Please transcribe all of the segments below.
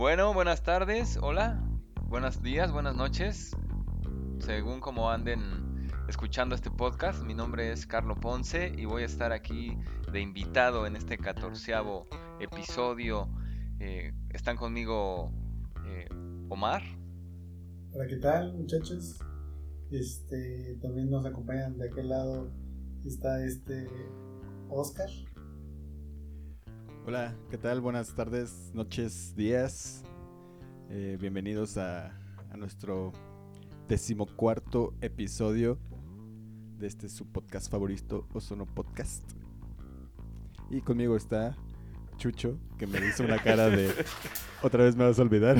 Bueno, buenas tardes, hola, buenos días, buenas noches, según como anden escuchando este podcast. Mi nombre es Carlo Ponce y voy a estar aquí de invitado en este catorceavo episodio. Eh, están conmigo eh, Omar. Hola, ¿qué tal, muchachos? Este, también nos acompañan de aquel lado está este Oscar. Hola, ¿qué tal? Buenas tardes, noches, días. Eh, bienvenidos a, a, nuestro decimocuarto episodio de este su podcast favorito, Ozono Podcast. Y conmigo está Chucho, que me hizo una cara de otra vez me vas a olvidar.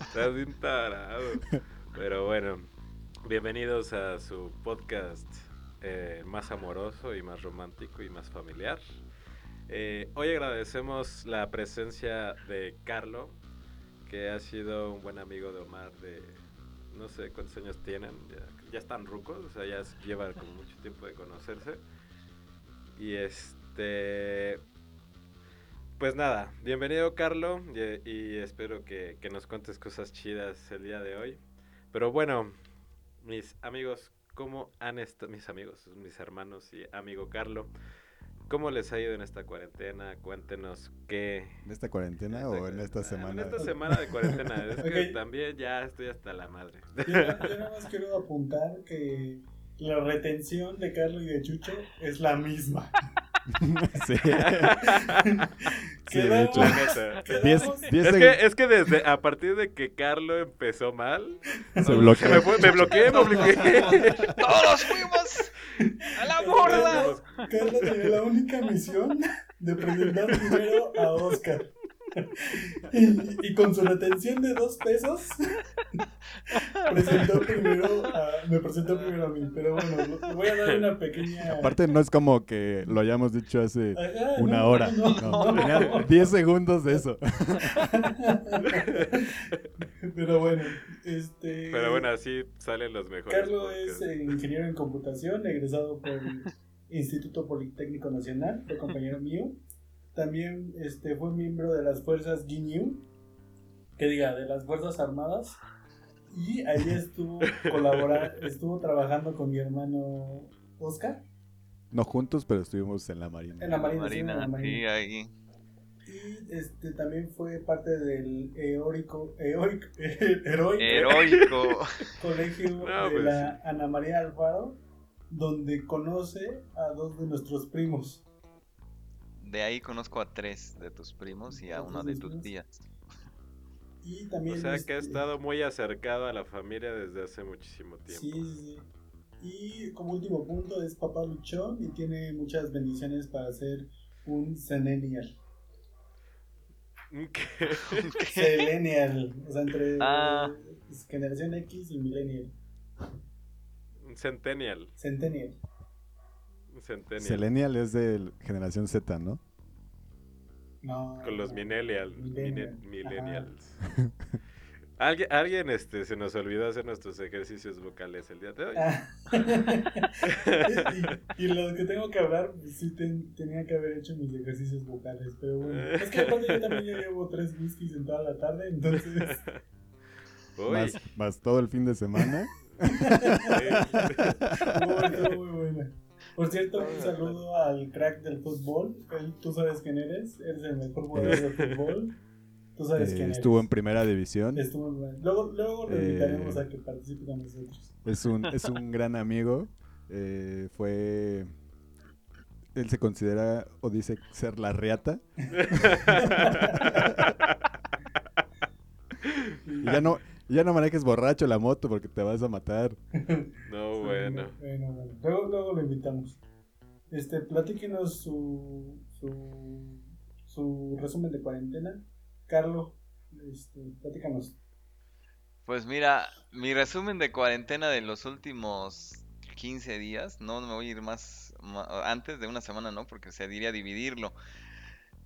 Estás bien tarado. Pero bueno, bienvenidos a su podcast eh, más amoroso y más romántico y más familiar. Eh, hoy agradecemos la presencia de Carlo, que ha sido un buen amigo de Omar de no sé cuántos años tienen, ya, están rucos, o sea, ya llevan como mucho tiempo de conocerse. Y este. Pues nada, bienvenido Carlo y, y espero que, que, nos cuentes cosas chidas el día de hoy. Pero bueno, mis amigos, ¿cómo han estado? Mis amigos, mis hermanos y amigo Carlo, ¿cómo les ha ido en esta cuarentena? Cuéntenos qué. ¿En esta cuarentena en esta, o en esta semana? En esta semana de cuarentena, es okay. que también ya estoy hasta la madre. Yo, yo nada más quiero apuntar que la retención de Carlos y de Chucho es la misma. sí. sí, de hecho. Diez, diez es, que, es que desde a partir de que Carlo empezó mal, se bloqueó. Me, fue, me bloqueé, me bloqueé. Todos fuimos a la borda. Carlos tenía la única misión de presentar primero a Oscar. Y, y, con su retención de dos pesos presentó primero a, me presentó primero a mí pero bueno voy a dar una pequeña aparte no es como que lo hayamos dicho hace Ajá, una no, hora no, no, tenía 10 segundos de eso. Pero bueno este pero bueno así salen los mejores Carlos es eh, ingeniero en computación egresado por el Instituto Politécnico Nacional fue compañero mío también este, fue miembro de las fuerzas GNU, que diga, de las Fuerzas Armadas. Y ahí estuvo colaborando, estuvo trabajando con mi hermano Oscar. No juntos, pero estuvimos en la Marina. En la Marina, Marina, sí, en la Marina. sí, ahí. Y este, también fue parte del eórico, eórico, heroico, Heroico. colegio No, de pues la Ana María Alfaro, donde conoce a dos de nuestros primos. De ahí conozco a tres de tus primos y a una de tus tías. Y también O sea este, que ha estado muy acercado a la familia desde hace muchísimo tiempo. Sí, sí, sí. Y como último punto es papá luchón y tiene muchas bendiciones para ser un Zenennial. ¿Qué? Selenial, o sea, entre Ah. generación X y millennial. Un Centennial. Centennial. Centennial. Selenial es de generación Z, ¿no? No. Con los no. millennial, Millennial. mine- millennials. ¿Alguien, alguien este, se nos olvidó hacer nuestros ejercicios vocales el día de hoy. Ah. y, y los que tengo que hablar, pues, sí ten- tenía que haber hecho mis ejercicios vocales, pero bueno. Es que aparte yo también ya llevo tres whiskies en toda la tarde, entonces. Uy, Más, más todo el fin de semana. Muy, estuvo muy buena. Por cierto, un saludo al crack del fútbol. Él, tú sabes quién eres, eres el mejor jugador de fútbol. Tú sabes Eh, quién estuvo en primera división. Estuvo en. Luego, luego lo Eh, invitaremos a que participe con nosotros. Es un, es un gran amigo. Eh, fue. Él se considera o dice ser la reata. Y ya no, ya no manejes borracho la moto porque te vas a matar. no, Sí, bueno. bueno, bueno. Luego, luego lo invitamos. Este, platíquenos su, su, su resumen de cuarentena. Carlos, este, platícanos. Pues mira, mi resumen de cuarentena de los últimos 15 días, no me voy a ir más, antes de una semana, ¿no? Porque se diría dividirlo.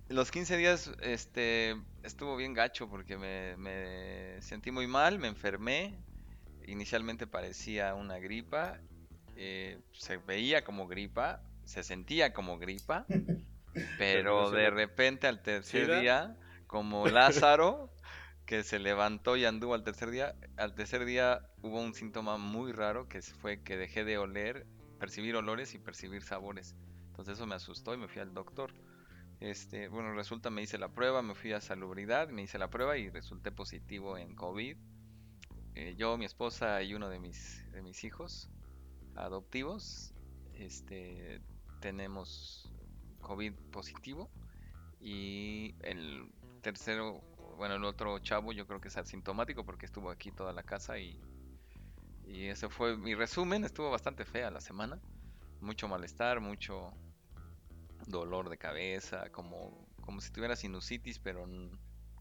Los 15 días este, estuvo bien gacho porque me, me sentí muy mal, me enfermé. Inicialmente parecía una gripa, eh, se veía como gripa, se sentía como gripa. Pero de repente al tercer día, como Lázaro, que se levantó y anduvo al tercer día, al tercer día hubo un síntoma muy raro que fue que dejé de oler, percibir olores y percibir sabores. Entonces eso me asustó y me fui al doctor. Este, bueno, resulta me hice la prueba, me fui a salubridad, me hice la prueba y resulté positivo en COVID. Eh, yo, mi esposa y uno de mis, de mis hijos adoptivos, este, tenemos COVID positivo y el tercero, bueno, el otro chavo yo creo que es asintomático porque estuvo aquí toda la casa y, y ese fue mi resumen, estuvo bastante fea la semana, mucho malestar, mucho dolor de cabeza, como, como si tuviera sinusitis, pero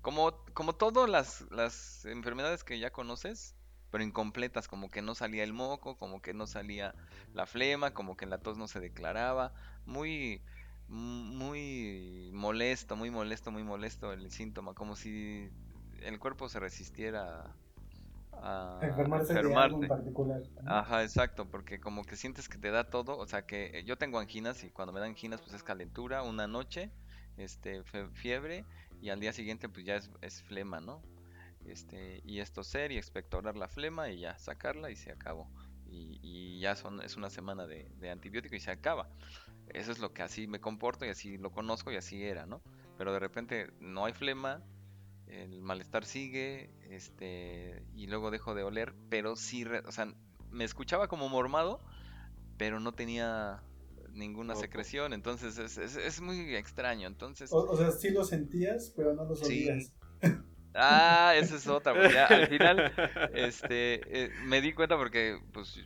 como, como todas las, las enfermedades que ya conoces, pero incompletas, como que no salía el moco, como que no salía la flema, como que la tos no se declaraba, muy, muy molesto, muy molesto, muy molesto el síntoma, como si el cuerpo se resistiera a Enfermarse de algo en enfermarte. particular. ¿no? Ajá, exacto, porque como que sientes que te da todo, o sea que eh, yo tengo anginas y cuando me dan anginas pues es calentura una noche, este, fiebre y al día siguiente pues ya es, es flema, ¿no? Este, y es toser y expectorar la flema y ya sacarla y se acabó. Y, y ya son, es una semana de, de antibiótico y se acaba. Eso es lo que así me comporto y así lo conozco y así era, ¿no? Pero de repente no hay flema, el malestar sigue, este, y luego dejo de oler, pero sí, re- o sea, me escuchaba como mormado, pero no tenía ninguna secreción, entonces es, es, es muy extraño, entonces... O, o sea, sí lo sentías, pero no lo Sí. olías. Ah, esa es otra, pues ya al final, este, eh, me di cuenta porque, pues,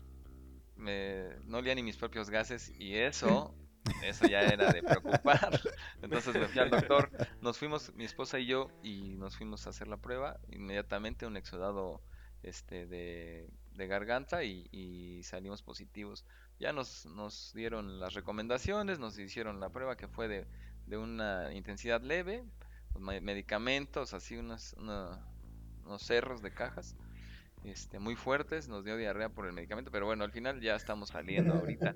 me, no olía ni mis propios gases y eso, eso ya era de preocupar. Entonces me fui al doctor, nos fuimos, mi esposa y yo, y nos fuimos a hacer la prueba, inmediatamente un exudado, este, de, de garganta y, y salimos positivos. Ya nos, nos dieron las recomendaciones, nos hicieron la prueba que fue de, de una intensidad leve, me- medicamentos, así unos, una- unos cerros de cajas, este, muy fuertes, nos dio diarrea por el medicamento, pero bueno, al final ya estamos saliendo ahorita.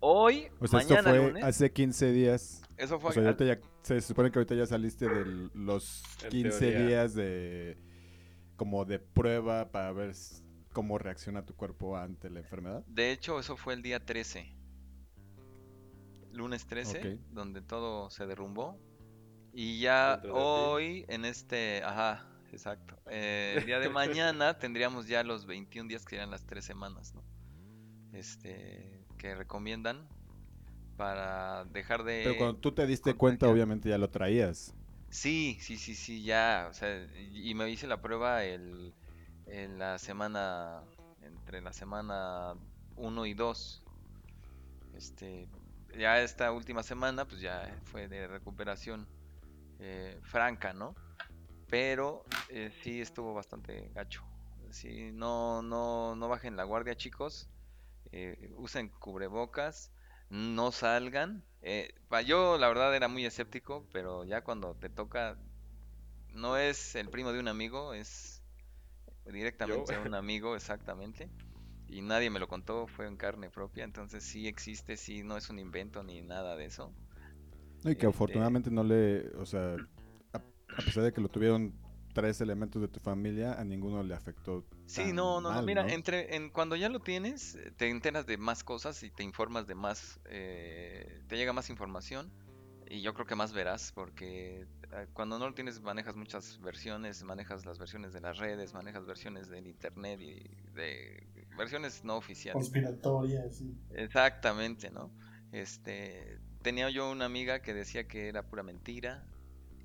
Hoy, O sea, esto mañana fue lunes, hace 15 días. eso fue O sea, al- ahorita ya, se supone que ahorita ya saliste de los En 15 teoría. días de como de prueba para ver cómo reacciona tu cuerpo ante la enfermedad. De hecho, eso fue el día 13. Lunes 13, Ok. donde todo se derrumbó. Y ya hoy, en este, ajá, exacto. eh, el día de mañana tendríamos ya los 21 días que serían las 3 semanas, ¿no? Este, que recomiendan para dejar de... Pero cuando tú te diste cuenta, obviamente ya lo traías. Sí, sí, sí, sí, ya, o sea, y y me hice la prueba el, en la semana, entre la semana 1 y 2. Este, ya esta última semana, pues ya fue de recuperación eh, franca, ¿no? Pero eh, sí estuvo bastante gacho. Sí, no, no, no bajen la guardia, chicos. Eh, usen cubrebocas, no salgan. Eh, yo la verdad era muy escéptico, pero ya cuando te toca, no es el primo de un amigo, es directamente Yo. un amigo, exactamente. Y nadie me lo contó, fue en carne propia, entonces sí existe, sí, no es un invento ni nada de eso. No, Y que Este- afortunadamente no le, o sea, a, pesar de que lo tuvieron tres elementos de tu familia, a ninguno le afectó. Sí, tan no, no, mira, ¿no? entre, en, cuando ya lo tienes, te enteras de más cosas y te informas de más, eh, te llega más información y yo creo que más verás, porque eh, cuando no lo tienes manejas muchas versiones, manejas las versiones de las redes, manejas versiones del internet y de versiones no oficiales. Conspiratoria, sí. Exactamente, ¿no? Este, tenía yo una amiga que decía que era pura mentira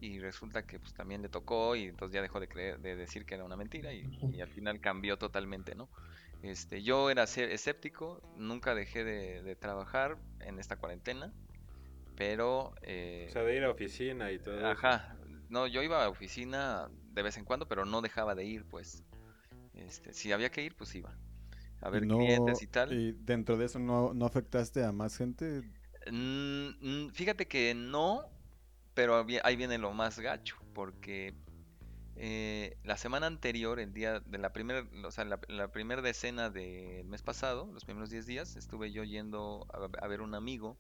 y resulta que pues también le tocó y entonces ya dejó de creer, de decir que era una mentira y, y al final cambió totalmente, ¿no? Este, yo era escéptico, nunca dejé de, de trabajar en esta cuarentena, pero eh, O sea, de ir a oficina y todo eso. Ajá, no, yo iba a oficina de vez en cuando, pero no dejaba de ir, pues. Este, si había que ir, pues iba. A ver no- clientes y tal. Y dentro de eso no, no afectaste a más gente. Mm, mm, fíjate que no, pero ahí viene lo más gacho, porque eh, la semana anterior, el día de la primera, o sea, la, la primera decena del mes pasado, los primeros 10 días, estuve yo yendo a, a ver un amigo,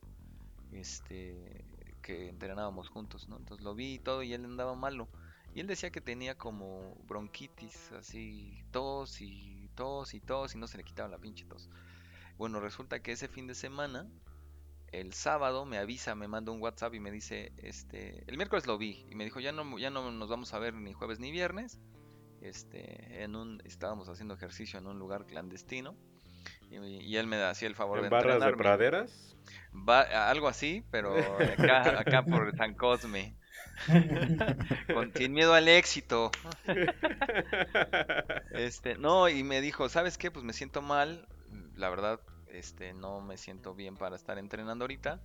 este, que entrenábamos juntos, ¿no? Entonces lo vi y todo y él andaba malo. Y él decía que tenía como bronquitis, así, tos y tos y tos y no se le quitaba la pinche tos. Bueno, resulta que ese fin de semana, el sábado me avisa, me manda un WhatsApp y me dice, este, el miércoles lo vi y me dijo, ya no, ya no nos vamos a ver ni jueves ni viernes. Este, en un, estábamos haciendo ejercicio en un lugar clandestino y, y él me hacía el favor ¿En de barras de entrenarme. praderas? Va- algo así, pero acá, acá por San Cosme. Con, sin miedo al éxito. Este, no, y me dijo, ¿sabes qué? Pues me siento mal. La verdad, este, no me siento bien para estar entrenando ahorita.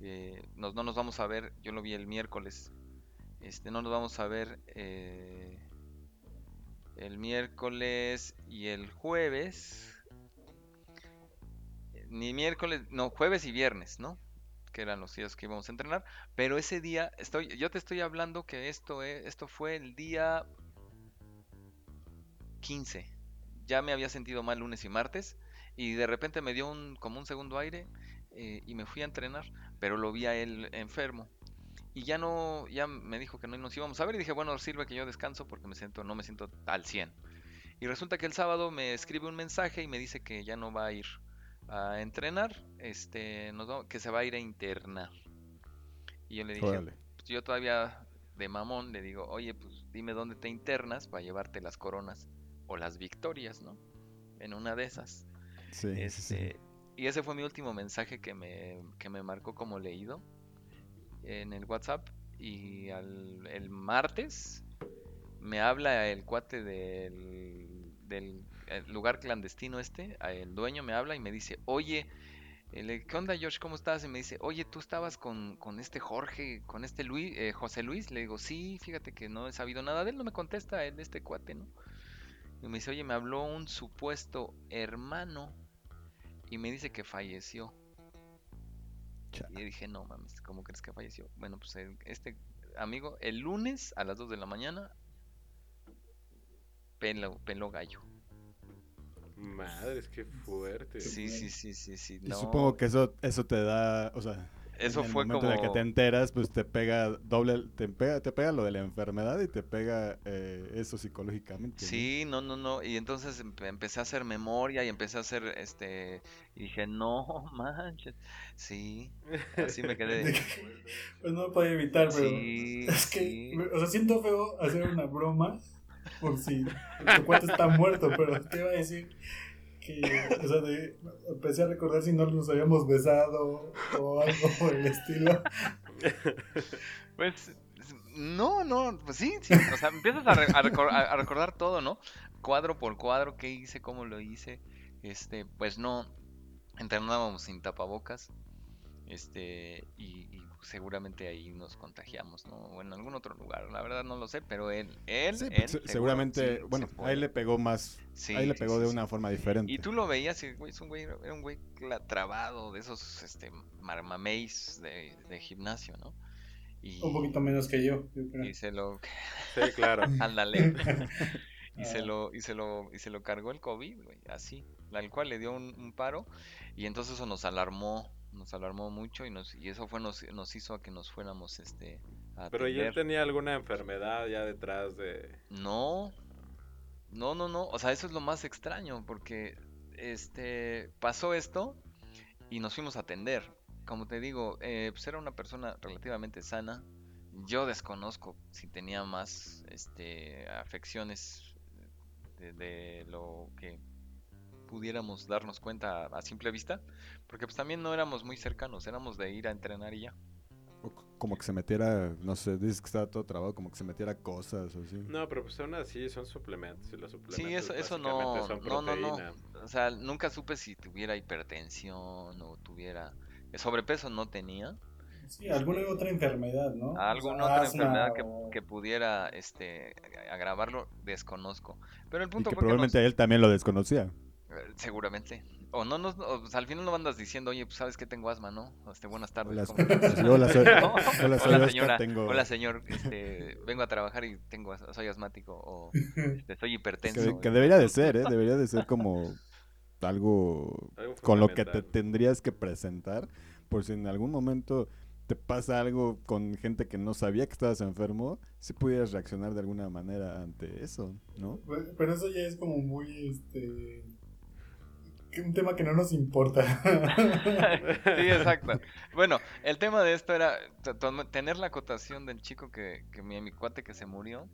Eh, no nos vamos a ver, yo lo vi el miércoles. Este, no nos vamos a ver eh, el miércoles y el jueves. Ni miércoles, no, jueves y viernes, ¿no? Que eran los días que íbamos a entrenar. Pero ese día, estoy, yo te estoy hablando que esto, eh, esto fue el día 15. Ya me había sentido mal lunes y martes. Y de repente me dio un, como un segundo aire eh, y me fui a entrenar. Pero lo vi a él enfermo. Y ya no, ya me dijo que no nos íbamos a ver. Y dije, bueno, sirve que yo descanso porque me siento, no me siento al 100. Y resulta que el sábado me escribe un mensaje y me dice que ya no va a ir a entrenar, este, nos que se va a ir a internar. Y yo le dije, Órale. pues, yo todavía de mamón le digo, oye, pues dime dónde te internas para llevarte las coronas o las victorias, ¿no? En una de esas. Sí. Este, y ese fue mi último mensaje que me, que me marcó como leído en el WhatsApp. Y al, el martes me habla el cuate del, del lugar clandestino este, el dueño me habla y me dice, oye, ¿qué onda Josh? ¿Cómo estás? Y me dice, oye, ¿tú estabas con, con este Jorge, con este Luis, eh, José Luis? Le digo, sí, fíjate que no he sabido nada de él, no me contesta él, este cuate, ¿no? Y me dice, oye, me habló un supuesto hermano y me dice que falleció. Y dije, no mames, ¿cómo crees que falleció? Bueno, pues el- este amigo, el lunes a las 2 de la mañana, pelo, pelo gallo. Madres, qué fuerte. Sí, sí, sí, sí, sí. Y no, supongo que eso, eso te da, o sea, eso en el fue momento como... en el que te enteras, pues te pega doble, te pega, te pega lo de la enfermedad y te pega eh, eso psicológicamente. ¿no? Sí, no, no, no. Y entonces empe- empecé a hacer memoria y empecé a hacer, este, y dije, no manches. Sí, así me quedé. Pues no lo podía evitar, pero. Sí, Es que, sí. o sea, siento feo hacer una broma por si tu cuate está muerto, pero te iba a decir que, o sea, de- empecé a recordar si no nos habíamos besado o algo por el estilo. Pues no, no, pues sí, sí. O sea, empiezas a, re- a recor- a- recordar todo, ¿no? Cuadro por cuadro, qué hice, cómo lo hice. Este, pues no, entrenábamos sin tapabocas. Este, y seguramente ahí nos contagiamos, ¿no? O en algún otro lugar, la verdad no lo sé, pero él, él, Sí, él se- seguro, seguramente, sí, bueno, se a puede. él le pegó más, Sí, ahí le pegó sí, de sí. una forma diferente. Y tú lo veías y, güey, es un güey, era un güey trabado de esos, este, marmameis de, de gimnasio, ¿no? Y, Un poquito menos que yo, yo creo. y se lo, Sí, claro. ándale, y se Ah. lo, y se lo, y se lo cargó el COVID, güey, así, al cual le dio un, un paro, y entonces eso nos alarmó, nos alarmó mucho, y nos, y eso fue, nos, nos hizo a que nos fuéramos, este, a Pero ¿y él tenía alguna enfermedad ya detrás de...? No, no, no, no. O sea, eso es lo más extraño porque este pasó esto y nos fuimos a atender. Como te digo, eh, pues era una persona relativamente sana. Yo desconozco si tenía más este afecciones de, de lo que pudiéramos darnos cuenta a, simple vista, porque pues también no éramos muy cercanos, éramos de ir a entrenar y ya. O como que se metiera, no sé, dices que estaba todo trabado, como que se metiera cosas o así. No, pero pues aún así son suplementos y los suplementos Sí, eso, eso no, son no, no, no. O sea, nunca supe si tuviera hipertensión o tuviera sobrepeso, no tenía. Sí, alguna otra enfermedad, ¿no? Alguna O sea, otra asma enfermedad que, o- que pudiera este agravarlo, desconozco. Pero el Y punto que fue que probablemente él también lo desconocía. Eh, seguramente. O no nos, o, pues, al final no andas diciendo, oye, pues sabes que tengo asma, ¿no? Este, buenas tardes. Hola, ¿cómo estás?" sí, hola, soy, No. hola, soy señora. tengo- Hola señor, este, vengo a trabajar y tengo, as- soy asmático o este, soy hipertenso. que, que debería de ser, ¿eh? Debería de ser como algo Algo con lo que te tendrías que presentar por si en algún momento te pasa algo con gente que no sabía que estabas enfermo, si pudieras reaccionar de alguna manera ante eso, ¿no? Bueno, Pero eso ya es como muy, este... Un tema que no nos importa. sí, exacto. Bueno, el tema de esto era tener la acotación del chico que, que mi, mi cuate que se murió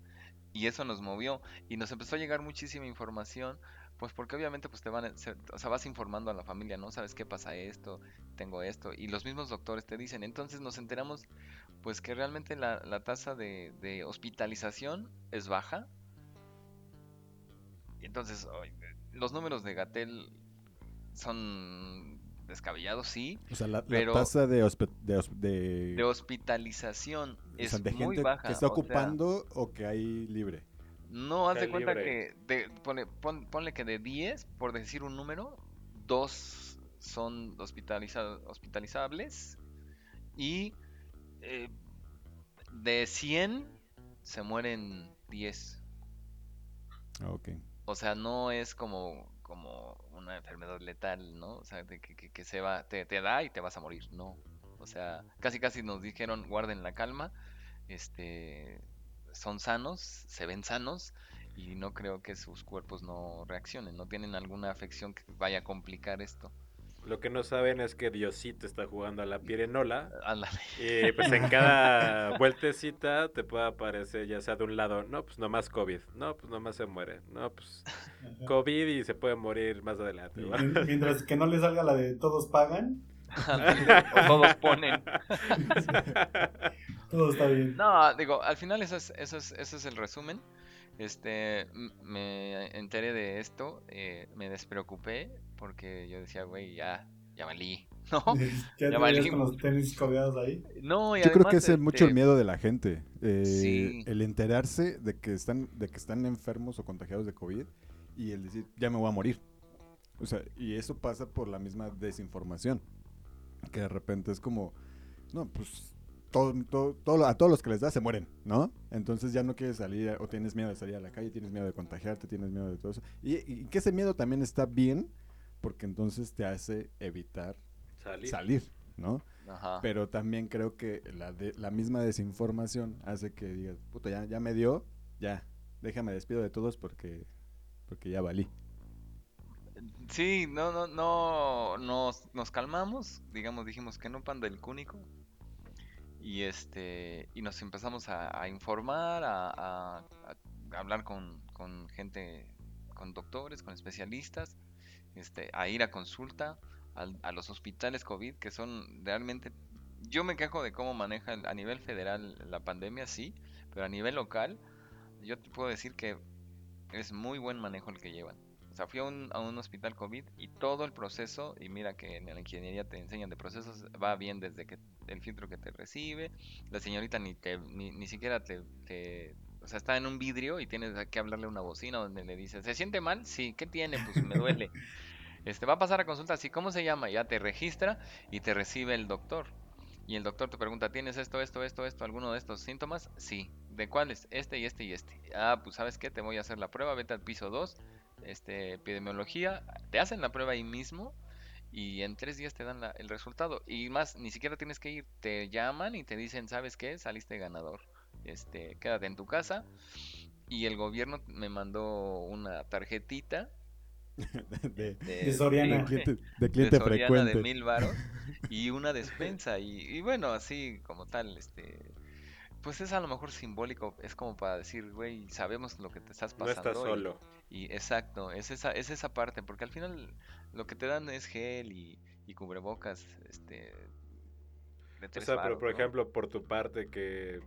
y eso nos movió y nos empezó a llegar muchísima información, pues porque obviamente pues te van, se- o vas informando a la familia, ¿no? Sabes qué pasa esto, tengo esto y los mismos doctores te dicen. Entonces nos enteramos pues que realmente la, la tasa de, de hospitalización es baja. Entonces los números de Gatel son descabellados, sí, O sea, la, la Pero- tasa de, hospe- de, de- de hospitalización o es sea, de muy gente baja. que está o sea, ocupando o que hay libre. no, haz de cuenta libre. que, de- ponle, pon- ponle que de 10, por decir un número, dos son hospitaliza- hospitalizables y eh, de 100 se mueren 10. Ah, ok. O sea, no es como, como una enfermedad letal, ¿no? O sea, que, que- que se va, te, te da y te vas a morir, no. O sea, casi casi nos dijeron, guarden la calma, este, son sanos, se ven sanos y no creo que sus cuerpos no reaccionen, no tienen alguna afección que vaya a complicar esto. Lo que no saben es que Diosito está jugando a la pirenola. Ándale. Y pues en cada vueltecita te puede aparecer ya sea de un lado, no, pues nomás COVID, no, pues nomás se muere, no, pues Ajá. COVID y se puede morir más adelante. Mientras que no le salga la de todos pagan, o todos ponen. todo está bien. No, digo, al final eso es, eso es, eso es el resumen. Este, me enteré de esto, eh, me despreocupé porque yo decía, güey, ya, ya valí, ¿no? Ya, valimos. con los tenis colgados ahí. No, y Yo creo que ese es mucho el este, miedo de la gente. eh, Sí. El enterarse de que están, de que están enfermos o contagiados de COVID y el decir, ya me voy a morir. O sea, y eso pasa por la misma desinformación. Que de repente es como, no, pues todo, todo, todo- a todos los que les da se mueren, ¿no? Entonces ya no quieres salir o tienes miedo de salir a la calle, tienes miedo de contagiarte, tienes miedo de todo eso. Y, y que ese miedo también está bien porque entonces te hace evitar Salir. salir, ¿no? Ajá. Pero también creo que la, de- la misma desinformación hace que digas, puta, ya, ya me dio, ya, déjame despido de todos porque, porque ya valí. Sí, no, no, no, nos, nos calmamos, digamos, dijimos que no panda el cúnico. Y este, y nos empezamos a, informar, a, a- hablar con, con gente, con doctores, con especialistas, este, a ir a consulta a los hospitales COVID, que son realmente, yo me quejo de cómo maneja a nivel federal la pandemia, sí, pero a nivel local, yo te puedo decir que es muy buen manejo el que llevan. O sea, fui a un, a un hospital COVID y todo el proceso, y mira que en la ingeniería te enseñan de procesos, va bien desde que el filtro que te recibe, la señorita ni te, ni, ni siquiera te, te- o sea, está en un vidrio y tienes que hablarle a una bocina donde le dices, ¿se siente mal? Sí, ¿qué tiene? Pues me duele. Este, va a pasar a consulta, sí, ¿cómo se llama? Ya te registra y te recibe el doctor. Y el doctor te pregunta, ¿tienes esto, esto, esto, esto, alguno de estos síntomas? Sí. ¿De cuáles? Este y este y este. Ah, pues sabes qué, te voy a hacer la prueba, vete al piso 2, este, epidemiología, te hacen la prueba ahí mismo y en tres días te dan la- el resultado. Y más, ni siquiera tienes que ir, te llaman y te dicen, ¿sabes qué? Saliste ganador. Este, quédate en tu casa. Y el gobierno me mandó una tarjetita de, de, De Soriana. de cliente, de de cliente Soriana frecuente. de mil varos y una despensa y, y bueno así como tal este pues es a lo mejor simbólico es como para decir güey sabemos lo que te estás No pasando estás y- solo. y, exacto es esa es esa parte porque al final lo que te dan es gel y, y cubrebocas este O sea, pero por ¿no? ejemplo, por tu parte que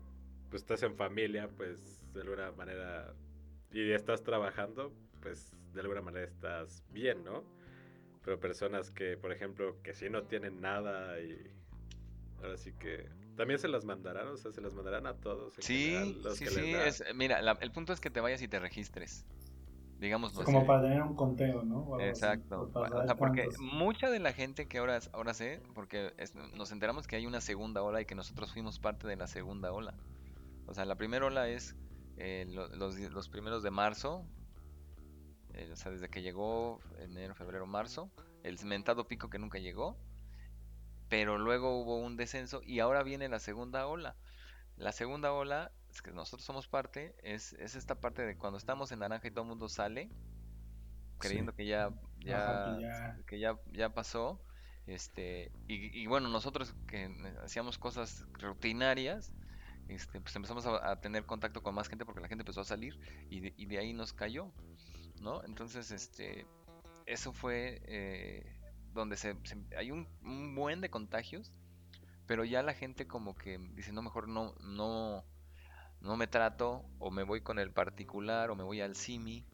pues, estás en familia, pues de alguna manera y estás trabajando, pues de alguna manera estás bien, ¿no? Pero personas que, por ejemplo, que sí no tienen nada y ahora sí que también se las mandarán, o sea, se las mandarán a todos. sí general, los sí que sí les da. es, mira la- el punto es que te vayas y te registres digamos Como para tener un conteo, ¿no? Así, Exacto. o sea, porque cuántos. mucha de la gente que ahora, ahora sé, porque es- nos enteramos que hay una segunda ola y que nosotros fuimos parte de la segunda ola. O sea, la primera ola es eh, lo- los, los primeros de marzo, eh, o sea, desde que llegó enero, febrero, marzo, el mentado pico que nunca llegó. pero luego hubo un descenso y ahora viene la segunda ola. La segunda ola, es que nosotros somos parte, es, es esta parte de cuando estamos en naranja y todo el mundo sale, creyendo que ya, ya, Ajá, que ya- que ya, ya pasó. Este, y, y bueno, nosotros que hacíamos cosas rutinarias, este, pues empezamos a, a tener contacto con más gente porque la gente empezó a salir y de, y de ahí nos cayó, ¿no? Entonces, este, eso fue eh, donde se, se- hay un, un buen de contagios, pero ya la gente como que dice, no, mejor no, no, no me trato, o me voy con el particular, o me voy al CIMI,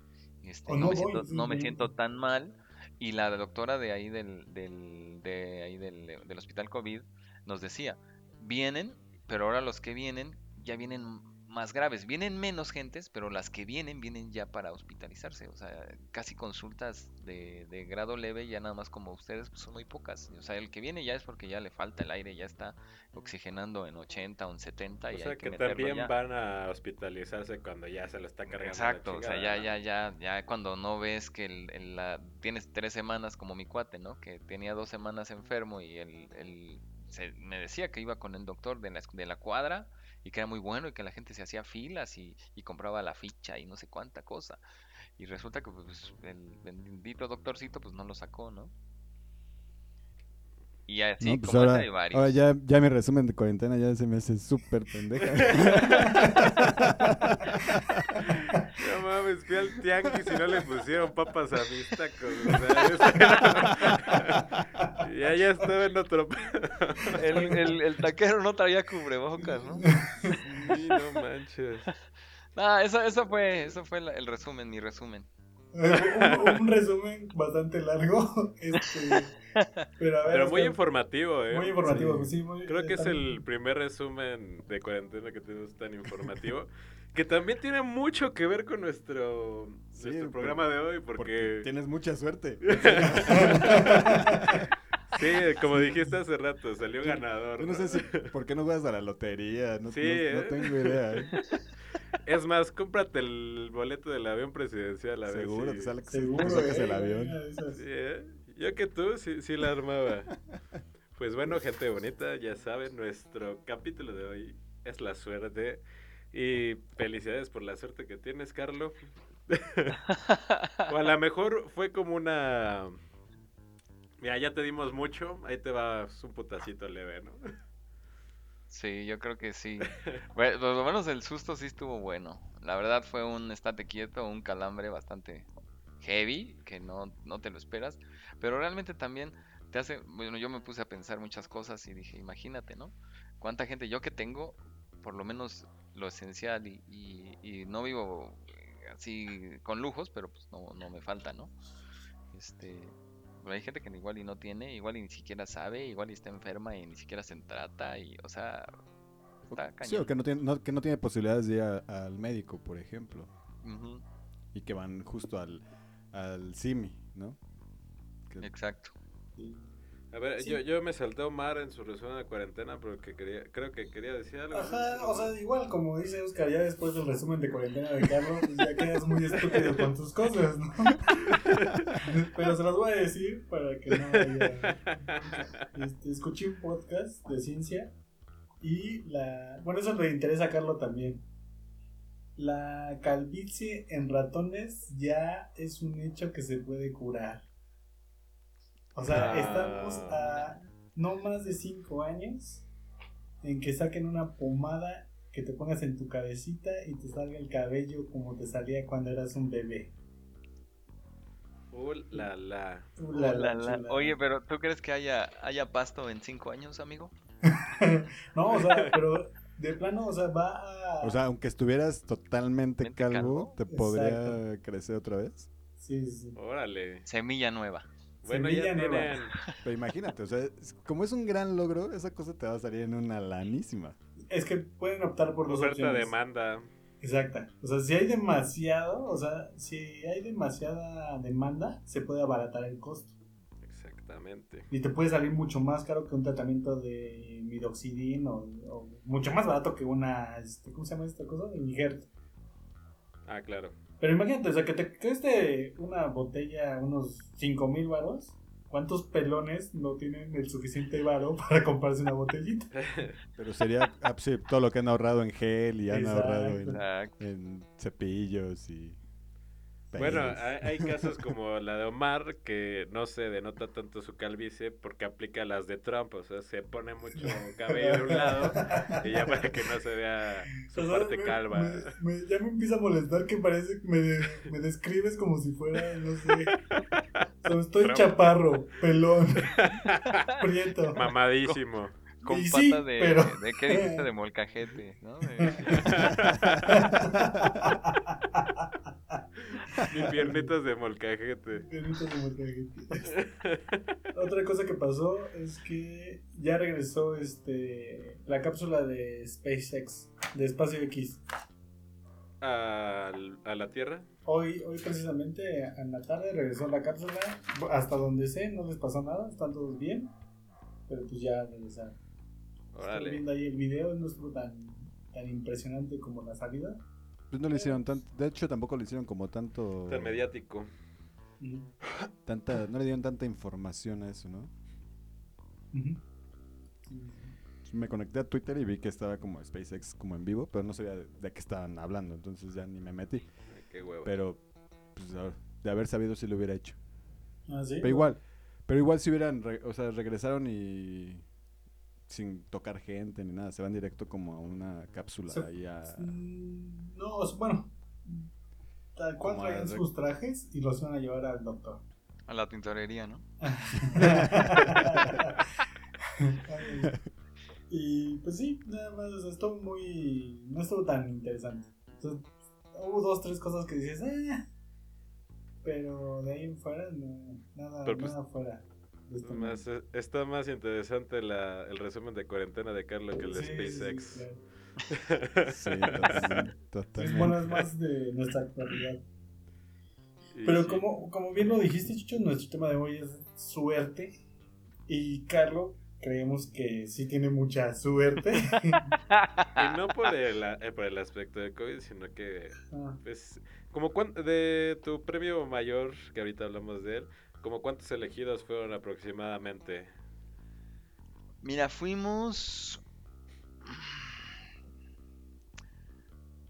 este, no, no me voy, siento, sí, no me siento tan mal. Y la doctora de ahí del, del, de ahí del, del hospital COVID nos decía, vienen, pero ahora los que vienen ya vienen más graves. Vienen menos gentes, pero las que vienen, vienen ya para hospitalizarse. O sea, casi consultas de, de grado leve, ya nada más como ustedes, pues son muy pocas. O sea, el que viene ya es porque ya le falta el aire, ya está oxigenando en 80 o en 70 y O sea hay que, que también ya. van a hospitalizarse cuando ya se lo está cargando. la Exacto, o sea, ya, ya, ya, ya cuando no ves que el, el- la, tienes tres semanas como mi cuate, ¿no? Que tenía dos semanas enfermo y el, el- se- me decía que iba con el doctor de la, de la cuadra y que era muy bueno y que la gente se hacía filas y, y compraba la ficha y no sé cuánta cosa. Y resulta que pues, el bendito doctorcito pues no lo sacó, ¿no? Y así No, pues como ahora, hay varios. ahora ya, ya mi resumen de cuarentena ya se me hace súper pendeja. No mames, fui al tianguis y no le pusieron papas a mis tacos. O sea, ya, ya estaba en otro. El, el, el taquero no traía cubrebocas, ¿no? Sí, no manches. Ah, eso, eso fue, eso fue el resumen, mi resumen. un, un resumen bastante largo. Este, pero, a ver, Pero muy informativo, ¿eh? Muy informativo, Sí. sí. muy- Creo que es el primer resumen de cuarentena que tenemos tan informativo. Que también tiene mucho que ver con nuestro, Sí, nuestro programa de hoy, Porque porque... tienes mucha suerte. Sí, como dijiste hace rato, salió ganador. Yo no sé si, ¿por qué no juegas a la lotería? No, Sí, no- no ¿eh? tengo idea. ¿eh? Es más, cómprate el boleto del avión presidencial. A ver Seguro si- te sale Seguro, te sacas eh, el avión. esas. Sí, ¿eh? Yo que tú, sí, sí la armaba. Pues bueno, gente bonita, ya saben, nuestro capítulo de hoy es la suerte. Y felicidades por la suerte que tienes, Carlo. o a lo mejor fue como una... Mira, ya te dimos mucho, ahí te va un putacito leve, ¿no? Sí, yo creo que sí. Bueno, por lo menos el susto sí estuvo bueno. La verdad fue un estate quieto, un calambre bastante heavy, que no, no te lo esperas. Pero realmente también te hace, bueno, yo me puse a pensar muchas cosas y dije, imagínate, ¿no? Cuánta gente, yo que tengo por lo menos lo esencial y, y- y no vivo eh, así con lujos, pero pues no, no me falta, ¿no? Este, hay gente que igual y no tiene, igual y ni siquiera sabe, igual y está enferma y ni siquiera se trata y, o sea, está Sí, cañón. o que no tiene, no- que no tiene posibilidades de ir a- al médico, por ejemplo. Y que van justo al, al CIMI, ¿no? Que- Exacto. A ver, Sí. yo, yo me salté a Omar en su resumen de cuarentena porque quería, creo que quería decir algo. Ajá, o sea, igual como dice Oscar, ya después del resumen de cuarentena de Carlos, pues ya quedas muy estúpido con tus cosas, ¿no? Pero se las voy a decir para que no haya... Este, escuché un podcast de ciencia y la... Bueno, eso le interesa a Carlos también. La calvicie en ratones ya es un hecho que se puede curar. O sea, Ah. estamos a no más de 5 años en que saquen una pomada que te pongas en tu cabecita y te salga el cabello como te salía cuando eras un bebé. Uh, la, la. Uh, la, la. Oye, pero ¿tú crees que haya, haya pasto en cinco años, amigo? No, o sea, pero de plano, o sea, va a... O sea, aunque estuvieras totalmente Mente calvo, calvo. ¿te podría Exacto. crecer otra vez? Sí, sí. Órale. Semilla nueva. Bueno, Semilla ya nueva. tienen. Pero imagínate, o sea, como es un gran logro, esa cosa te va a salir en una lanísima. Es que pueden optar por dos Oferta opciones. demanda. Exacta. O sea, si hay demasiado, o sea, si hay demasiada demanda, se puede abaratar el costo. Exactamente. Y te puede salir mucho más caro que un tratamiento de midoxidil o, o mucho más barato que una, este, ¿cómo se llama esta cosa? Ingert. Ah, claro. Pero imagínate, o sea, que te cueste una botella unos 5 mil baros, ¿Cuántos pelones no tienen el suficiente varo para comprarse una botellita? Pero sería ah, sí, todo lo que han ahorrado en gel y han Exacto. ahorrado en, en cepillos y. Bueno, hay, hay casos como la de Omar que no se denota tanto su calvicie porque aplica las de Trump, o sea, se pone mucho cabello de un lado y ya para que no se vea su O sea, parte me- calva. me- me- ya me empieza a molestar que parece que me, me describes como si fuera, no sé. O sea, estoy Trump. chaparro, pelón, prieto. Mamadísimo. Con Y pata sí, de, pero- de. ¿Qué dijiste? De molcajete, ¿no? De- Ni piernitas de molcajete. Permítame, molcajete. Otra cosa que pasó es que ya regresó este la cápsula de SpaceX, de Espacio X. Al- a la Tierra. Hoy, hoy precisamente en la tarde regresó la cápsula. Hasta donde sé, no les pasó nada, están todos bien. Pero pues ya regresaron. Estoy viendo ahí el video, no estuvo tan, tan impresionante como la salida. Pues no le hicieron tanto. De hecho, tampoco le hicieron como tanto. Tan mediático. Tanta, no le dieron tanta información a eso, ¿no? Ujú. Me conecté a Twitter y vi que estaba como SpaceX como en vivo, pero no sabía de, de qué estaban hablando, entonces ya ni me metí. Ay, Qué huevo. Pero, pues, de haber sabido si lo hubiera hecho. Ah, ¿sí? Pero igual, pero igual si hubieran, re- o sea, regresaron y sin tocar gente ni nada, se van directo como a una cápsula Se- ahí a... Mm, No, bueno. Tal cual rec- sus trajes y los iban a llevar al doctor. A la tintorería, ¿no? y pues sí, nada más, o sea, estuvo muy. No estuvo tan interesante. Entonces, hubo dos, tres cosas que dices, "Ah", pero de ahí en fuera, no, nada, Pero, pues, nada fuera. Más, eh, está más interesante la, el resumen de cuarentena de Carlos que el de Sí, sí, sí, SpaceX. claro. Sí, totalmente. Es, totalmente. bueno, es más de nuestra actualidad. Pero sí. como, como bien lo dijiste, Chucho, nuestro tema de hoy es suerte. Y Carlos, creemos que sí tiene mucha suerte. Y no por el, eh, por el aspecto de COVID, sino que, Ah, pues, como de tu premio mayor, que ahorita hablamos de él, como cuántos elegidos fueron aproximadamente. Mira, fuimos.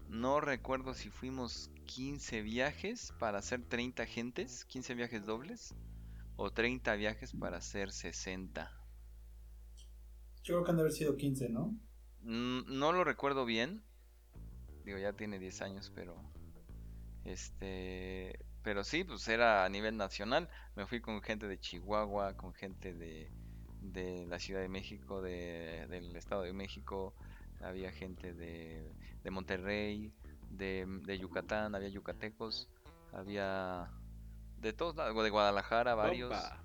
No recuerdo si fuimos 15 viajes para hacer 30 gentes, 15 viajes dobles, o 30 viajes para hacer 60. yo creo que han de haber sido 15, ¿no? Mm, No lo recuerdo bien. Digo, ya tiene 10 años, pero. Este. Pero sí, pues era a nivel nacional. Me fui con gente de Chihuahua, con gente de, de la Ciudad de México, de, del Estado de México. Había gente de, de Monterrey, de, de Yucatán, había yucatecos, había de todos lados, de Guadalajara, varios. Opa.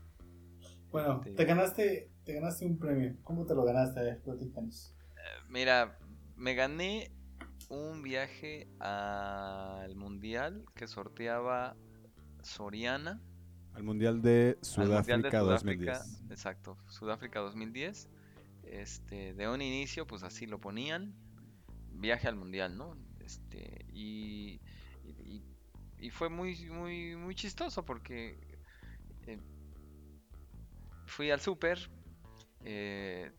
Bueno, te ganaste, te ganaste un premio. ¿Cómo te lo ganaste? A ver, platícanos. Mira, me gané un viaje al mundial que sorteaba Soriana. Al Mundial de Mundial Sudáfrica de 2010. Exacto, Sudáfrica 2010. Este, de un inicio, pues así lo ponían. Viaje al mundial, ¿no? Este, y, y, y fue muy, muy, muy chistoso porque eh, fui al súper. eh,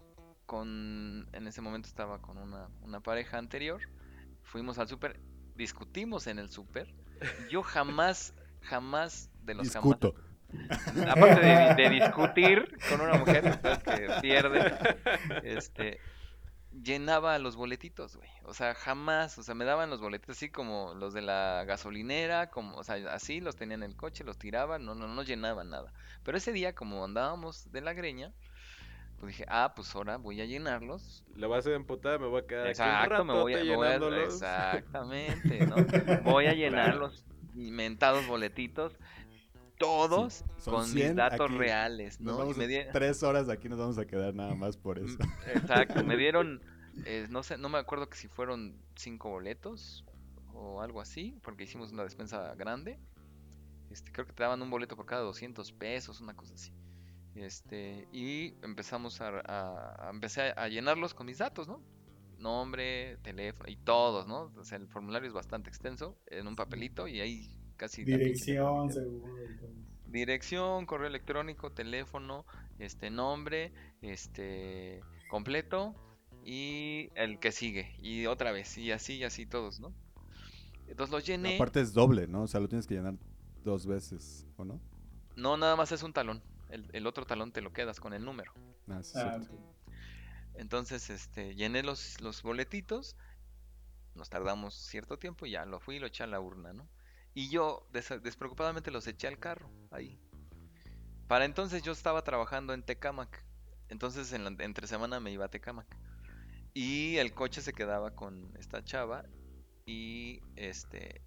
con, en ese momento estaba con una, una pareja anterior. Fuimos al súper, discutimos en el súper. Yo jamás, jamás de los jamás Discuto. aparte de, de discutir con una mujer que pierde, este, llenaba los boletitos, güey. O sea, jamás, o sea, me daban los boletos así como los de la gasolinera, como, o sea, así los tenían en el coche, los tiraban, no, no, no llenaban nada. Pero ese día, como andábamos de la greña, pues dije, ah, pues ahora voy a llenarlos. Lo vas a emputar, me voy a quedar Exacto, aquí un me voy a, voy a- exactamente, ¿no? Voy a llenar los inventados boletitos, todos Sí, con 100 mis datos aquí. reales, Tres horas aquí nos vamos a quedar nada más por eso. Exacto, me dieron, eh, no sé, no me acuerdo que si fueron cinco boletos o algo así, porque hicimos una despensa grande. Este, creo que te daban un boleto por cada 200 pesos, una cosa así. Este, y empezamos a, a- a- empecé a, a llenarlos con mis datos, ¿no? Nombre, teléfono y todos, ¿no? O sea, el formulario es bastante extenso, en un papelito y ahí casi Dirección, seguro. dirección, correo electrónico, teléfono, este nombre, este completo y el que sigue y otra vez y así y así todos, ¿no? Entonces los llené. Aparte es doble, ¿no? O sea, lo tienes que llenar dos veces, ¿o no? No, nada más es un talón. El, el otro talón te lo quedas con el número. Ah, sí, Ah, cierto. Entonces, este, llené los, los boletitos, nos tardamos cierto tiempo y ya lo fui y lo eché a la urna, ¿no? Y yo des- despreocupadamente los eché al carro, ahí. Para entonces yo estaba trabajando en Tecamac, entonces en la, entre semana me iba a Tecamac. Y el coche se quedaba con esta chava y este...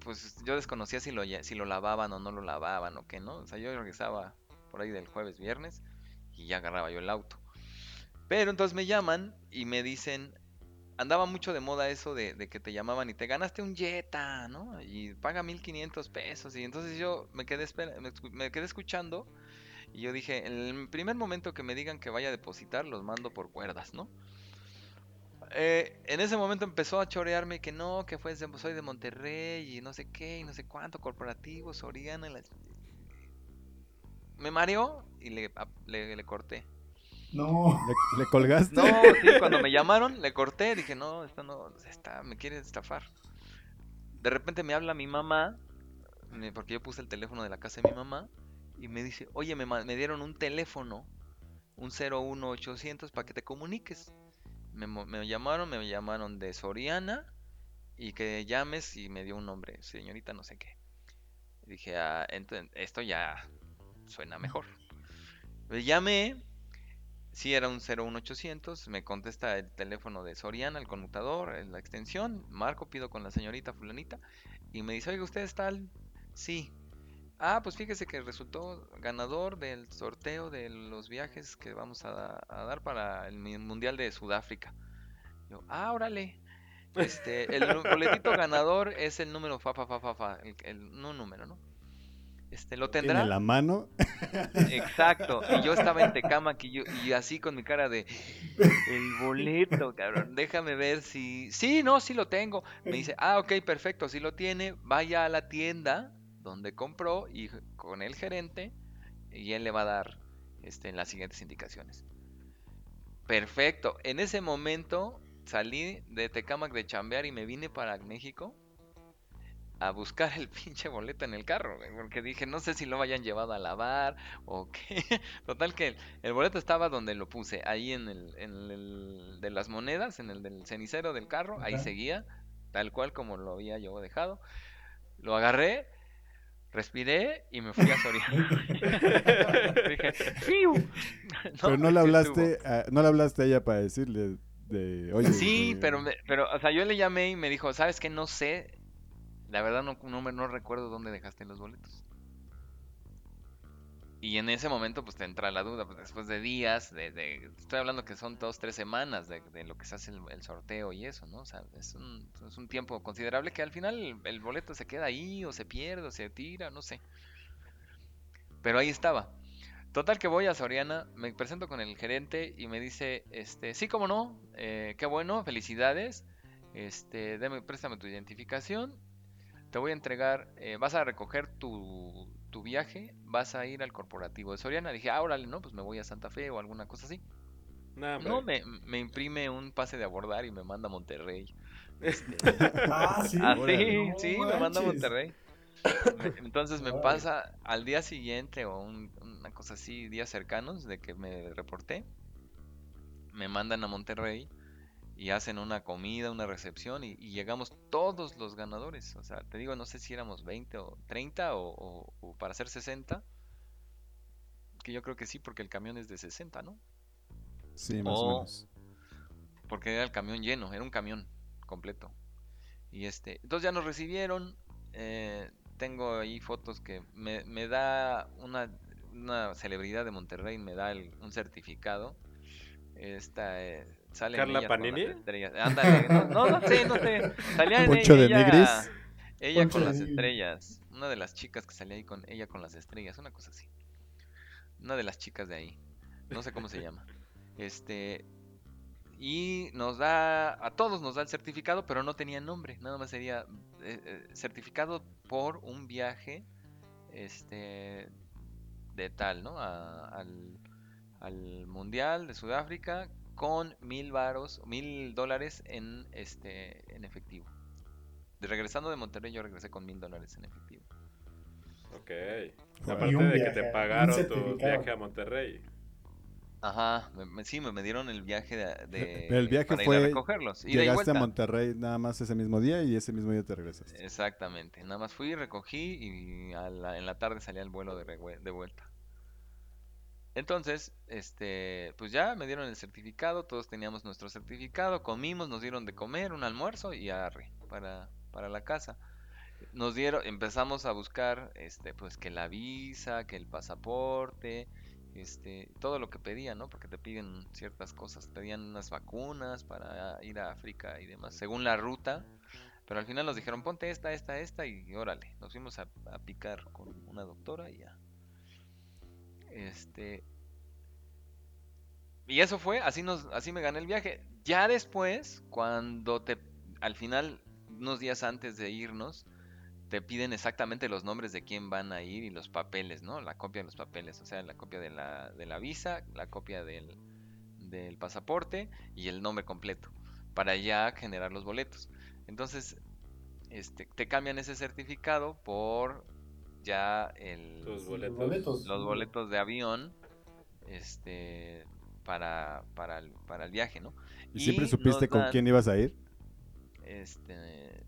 Pues yo desconocía si lo, si lo lavaban o no lo lavaban o qué, ¿no? O sea, yo regresaba por ahí del jueves, viernes y ya agarraba yo el auto. Pero entonces me llaman y me dicen, andaba mucho de moda eso de, que te llamaban y te ganaste un Jetta, ¿no? Y paga 1500 pesos. Y entonces yo me quedé, me, quedé escuchando y yo dije, el primer momento que me digan que vaya a depositar, los mando por cuerdas, ¿no? Eh, en ese momento empezó a chorearme que no, que fue, soy de Monterrey y no sé qué, y no sé cuánto, corporativo, Soriana. Me mareó y le corté. No. ¿Le, le colgaste? No, sí, cuando me llamaron, le corté, dije, no, esta no, esta me quiere estafar. De repente me habla mi mamá, me- porque yo puse el teléfono de la casa de mi mamá, y me dice, oye, me, dieron un teléfono, un 01800 para que te comuniques. Me, llamaron, me llamaron de Soriana, y que llames, y me dio un nombre, señorita no sé qué. Dije, ah, esto ya suena mejor. Le llamé, Sí, era un 01800, me contesta el teléfono de Soriana, el conmutador, la extensión, marco, pido con la señorita fulanita y me dice, oiga, ¿usted es tal? Sí. Ah, pues fíjese que resultó ganador del sorteo de los viajes que vamos a, a dar para el Mundial de Sudáfrica. Yo, ah, órale. Este, el boletito ganador es el número fa, fa, fa, fa, fa, el, el- no número, ¿no? Este, ¿lo tendrá? la mano. Exacto, y yo estaba en Tecamac y, yo, y así con mi cara de el boleto, cabrón, déjame ver si... Sí, no, sí lo tengo. Me dice, ah, ok, perfecto, si lo tiene, vaya a la tienda donde compró y con el gerente y él le va a dar este, las siguientes indicaciones. Perfecto, en ese momento salí de Tecamac de chambear y me vine para México a buscar el pinche boleto en el carro, güey, porque dije, no sé si lo hayan llevado a lavar o qué. Total que el, boleto estaba donde lo puse, ahí en el, en el de las monedas, en el del cenicero del carro, ahí seguía, tal cual como lo había yo dejado. Lo agarré, respiré y me fui a Soriana. Dije, "Fiu". Pero no le hablaste, a, no le hablaste a ella para decirle de, oye. Sí, de- pero, me- pero, o sea, yo le llamé y me dijo, ¿sabes qué? No sé. La verdad no, no, no recuerdo dónde dejaste los boletos. Y en ese momento pues te entra la duda, pues después de días, de, de- estoy hablando que son dos, tres semanas de, lo que se hace el, sorteo y eso, ¿no? O sea, es un, es un tiempo considerable que al final el, boleto se queda ahí o se pierde o se tira, no sé. Pero ahí estaba. Total que voy a Soriana, me presento con el gerente y me dice, este, sí, cómo no, eh, qué bueno, felicidades, este, deme, préstame tu identificación, te voy a entregar, eh, vas a recoger tu, tu viaje, vas a ir al corporativo de Soriana. Dije, ah, órale, no, pues me voy a Santa Fe o alguna cosa así. No, me, me imprime un pase de abordar y me manda a Monterrey. Este, Ah, sí. Ah, sí, No sí, me manda a. Monterrey. Entonces me pasa al día siguiente o un- una cosa así, días cercanos de que me reporté. Me mandan a Monterrey y hacen una comida, una recepción y, y llegamos todos los ganadores. O sea, te digo, no sé si éramos 20 o 30 o, o- o para ser 60. Que yo creo que sí, porque el camión es de 60, ¿no? Sí, más o menos. porque era el camión lleno, era un camión completo. Y este, entonces ya nos recibieron. eh, tengo ahí fotos que me, me da una, una celebridad de Monterrey, me da el- un certificado. Esta eh, sale en ¿Carla Panini? Ándale, no, no, no sé, no sé. Salía en Poncho de ella, Nigris. ella Poncho con de las estrellas. Una de las chicas que salía ahí con ella con las estrellas, una cosa así. Una de las chicas de ahí. No sé cómo se llama. Este, y nos da, a todos nos da el certificado, pero no tenía nombre, nada más sería eh, eh, certificado por un viaje este, de tal, ¿no? A- al, al Mundial de Sudáfrica con mil varos, mil dólares en, este, en efectivo. De regresando de Monterrey yo regresé con mil dólares en efectivo. Ok. Aparte de que te pagaron tu viaje a Monterrey. Ajá, me- me- sí, me, me dieron el viaje de, de- El viaje para ir fue- a recogerlos. Ida y Llegaste a. Monterrey nada más ese mismo día y ese mismo día te regresas. Exactamente, nada más fui, recogí y a la- en la tarde salía el vuelo de, de vuelta. Entonces, este, pues ya me dieron el certificado, todos teníamos nuestro certificado, comimos, nos dieron de comer, un almuerzo y arre, para, para la casa. Nos dieron, empezamos a buscar, este, pues que la visa, que el pasaporte, este, todo lo que pedían, ¿no? Porque te piden ciertas cosas, pedían unas vacunas para ir a África y demás, según la ruta. Pero al final nos dijeron, ponte esta, esta, esta y órale. Nos fuimos a, a picar con una doctora y ya. Este. Y eso fue, así nos, así me gané el viaje. Ya después, cuando te, al final, unos días antes de irnos, te piden exactamente los nombres de quién van a ir y los papeles, ¿no? La copia de los papeles, o sea, la copia de la, de la visa, la copia del, del pasaporte y el nombre completo, para ya generar los boletos. Entonces, este, te cambian ese certificado por ya el, boletos. los boletos de avión este, para, para, el, para el viaje, ¿no? ¿Y siempre supiste con dan, quién ibas a ir? Este,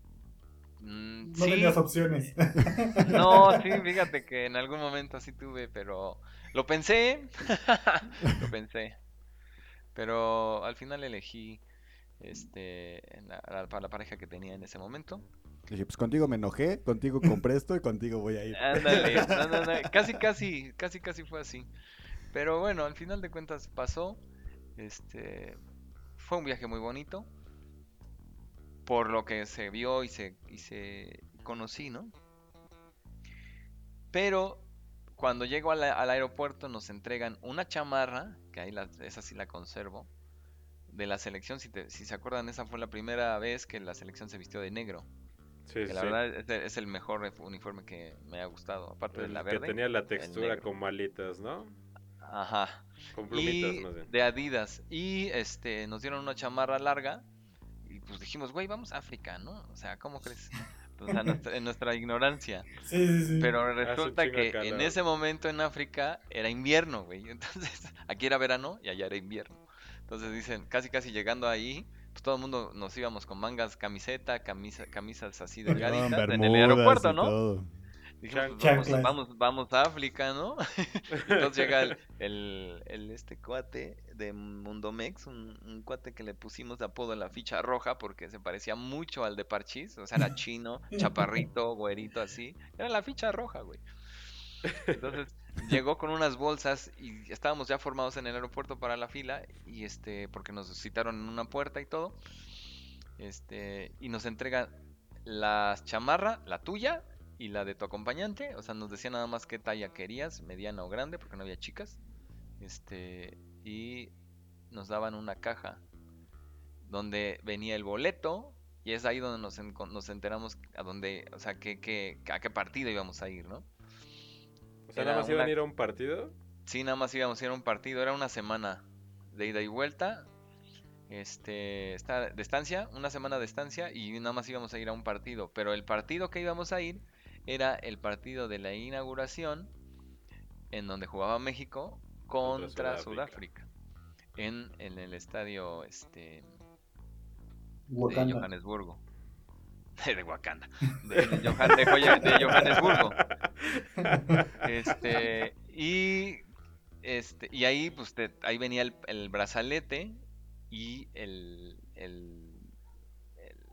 mm, No sí, tenías opciones. no, sí, fíjate que en algún momento así tuve, pero lo pensé, lo pensé, pero al final elegí este, la- la- para la pareja que tenía en ese momento. Dije, pues contigo me enojé, contigo compré esto y contigo voy a ir. Ándale, no, no, no, casi, casi, casi, casi fue así. Pero bueno, al final de cuentas pasó. Este, fue un viaje muy bonito. Por lo que se vio y se, y se conocí, ¿no? Pero cuando llego al, al aeropuerto nos entregan una chamarra, que ahí la, esa sí la conservo, de la selección. Si, te- si se acuerdan, esa fue la primera vez que la selección se vistió de negro. Sí, Que sí. la verdad es, el- es el mejor uniforme que me ha gustado, aparte de la que verde. tenía la textura negro. como alitas, ¿no? Ajá. Con plumitas, Y más bien. de Adidas. Y este nos dieron una chamarra larga. Y pues dijimos, güey, vamos a África, ¿no? O sea, ¿cómo crees? O sea, nuestra- en nuestra ignorancia. Sí, sí, sí. Pero resulta que en ese momento en África era invierno, güey. Entonces, aquí era verano y allá era invierno. Entonces dicen, casi casi llegando ahí, pues todo el mundo nos íbamos con mangas, camiseta, camisa, camisas así delgaditas en el aeropuerto, ¿no? todo. Dijimos, pues, vamos, vamos, vamos a África, ¿no? Entonces llega el, el, el este cuate de Mundomex, un, un cuate que le pusimos de apodo la ficha roja porque se parecía mucho al de Parchís, o sea, era chino, chaparrito, güerito así. Era la ficha roja, güey. Entonces llegó con unas bolsas y estábamos ya formados en el aeropuerto para la fila y este porque nos citaron en una puerta y todo. Este, y nos entrega la chamarra, la tuya y la de tu acompañante, o sea, nos decía nada más qué talla querías, mediana o grande, porque no había chicas. Este, y nos daban una caja donde venía el boleto y es ahí donde nos, enco- nos enteramos a dónde, o sea, qué, qué- a qué partido íbamos a ir, ¿no? O sea, nada más iban una- a ir a un partido. Sí, nada más íbamos a ir a un partido, era una semana de ida y vuelta. Este, esta- de estancia, una semana de estancia y nada más íbamos a ir a un partido, pero el partido que íbamos a ir era el partido de la inauguración en donde jugaba México contra, Contra Sudáfrica. En, en el estadio este de. Johannesburgo. De Wakanda. De, de Johan- de Joya- de Johannesburgo. Este, y este, y ahí pues te- ahí venía el, el brazalete y el, el, el-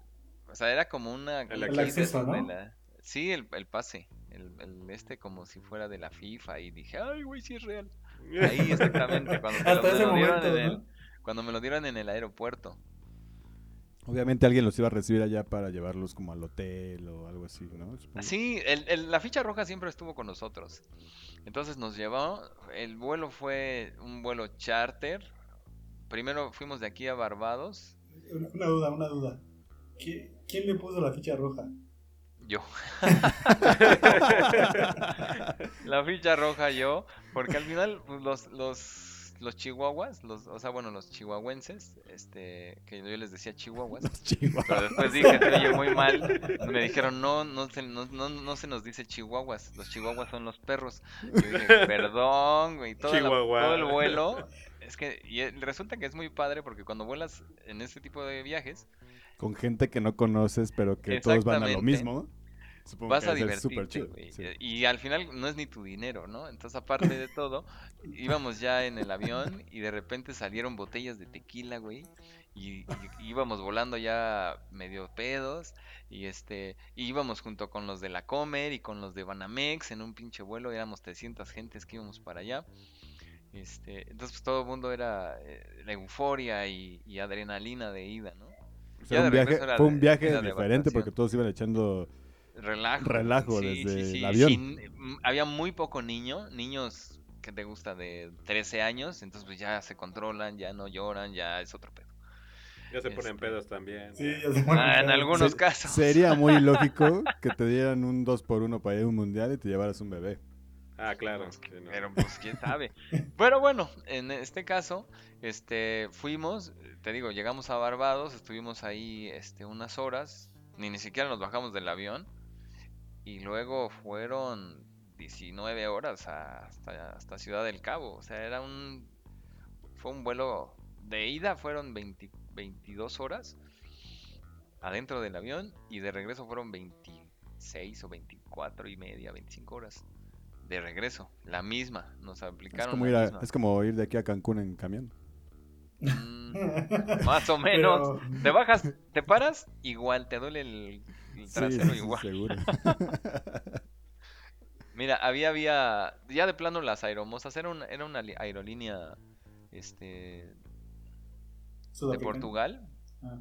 o sea, era como una El acceso, de ¿no? la- sí, el, el pase, el, el este como si fuera de la FIFA y dije, ay, güey, sí es real. Ahí exactamente, cuando me lo, Hasta me ese lo dieron momento, en el, ¿no? cuando me lo dieron en el aeropuerto. Obviamente alguien los iba a recibir allá para llevarlos como al hotel o algo así, ¿no? Supongo. Sí, el- el- la ficha roja siempre estuvo con nosotros. Entonces nos llevó, el vuelo fue un vuelo charter. Primero fuimos de aquí a Barbados. Una, una duda, una duda. ¿Qui- ¿Quién le puso la ficha roja? Yo. la ficha roja yo, porque al final pues, los, los, los chihuahuas, los, o sea, bueno, los chihuahuenses, este, que yo les decía chihuahuas, Los chihuahuas. pero después dije, oye muy mal, me dijeron, no, no se, no, no, no se nos dice chihuahuas, los chihuahuas son los perros. Yo dije, perdón, güey, todo, la- todo el vuelo, es que y eh, resulta que es muy padre porque cuando vuelas en este tipo de viajes, Con gente que no conoces, pero que todos van a lo mismo. Supongo vas que a divertirte, güey. sí. Y al final no es ni tu dinero, ¿no? Entonces, aparte de todo, íbamos ya en el avión y de repente salieron botellas de tequila, güey. Y, y- íbamos volando ya medio pedos. Y este, y íbamos junto con los de la Comer y con los de Banamex en un pinche vuelo. Éramos 300 gentes que íbamos para allá. Este, entonces, pues todo el mundo era eh, la euforia y, y adrenalina de ida, ¿no? O sea, un viaje, fue un viaje diferente porque todos iban echando. Relajo. Relajo sí, desde sí, sí, el avión. sin- mm, había muy poco niño, niños que te gusta de 13 años, entonces pues ya se controlan, ya no lloran, ya es otro pedo. Ya se ponen Este. pedos también. Sí, ya se muere Ah, en pedo. algunos Se- casos. Sería muy lógico que te dieran un 2 por 1 para ir a un mundial y te llevaras un bebé. Ah, claro. Pues, sí, no. Pero pues quién sabe. Pero bueno, en este caso, este, fuimos, te digo, llegamos a Barbados, estuvimos ahí este, unas horas, ni ni siquiera nos bajamos del avión, y luego fueron 19 horas hasta, hasta Ciudad del Cabo. O sea, era un, fue un vuelo de ida, fueron 20 22 horas adentro del avión, y de regreso fueron 26 o 24 y media, 25 horas de regreso, la misma, nos Es aplicaron como, la ir a- misma. es como ir de aquí a Cancún en camión. Mm, más o menos. Pero- Te bajas, te paras, igual, te duele el, el trasero sí, sí, igual. seguro. Mira, había, había, ya de plano las aeromosas, era una, era una aerolínea, este, de. Portugal. Ah.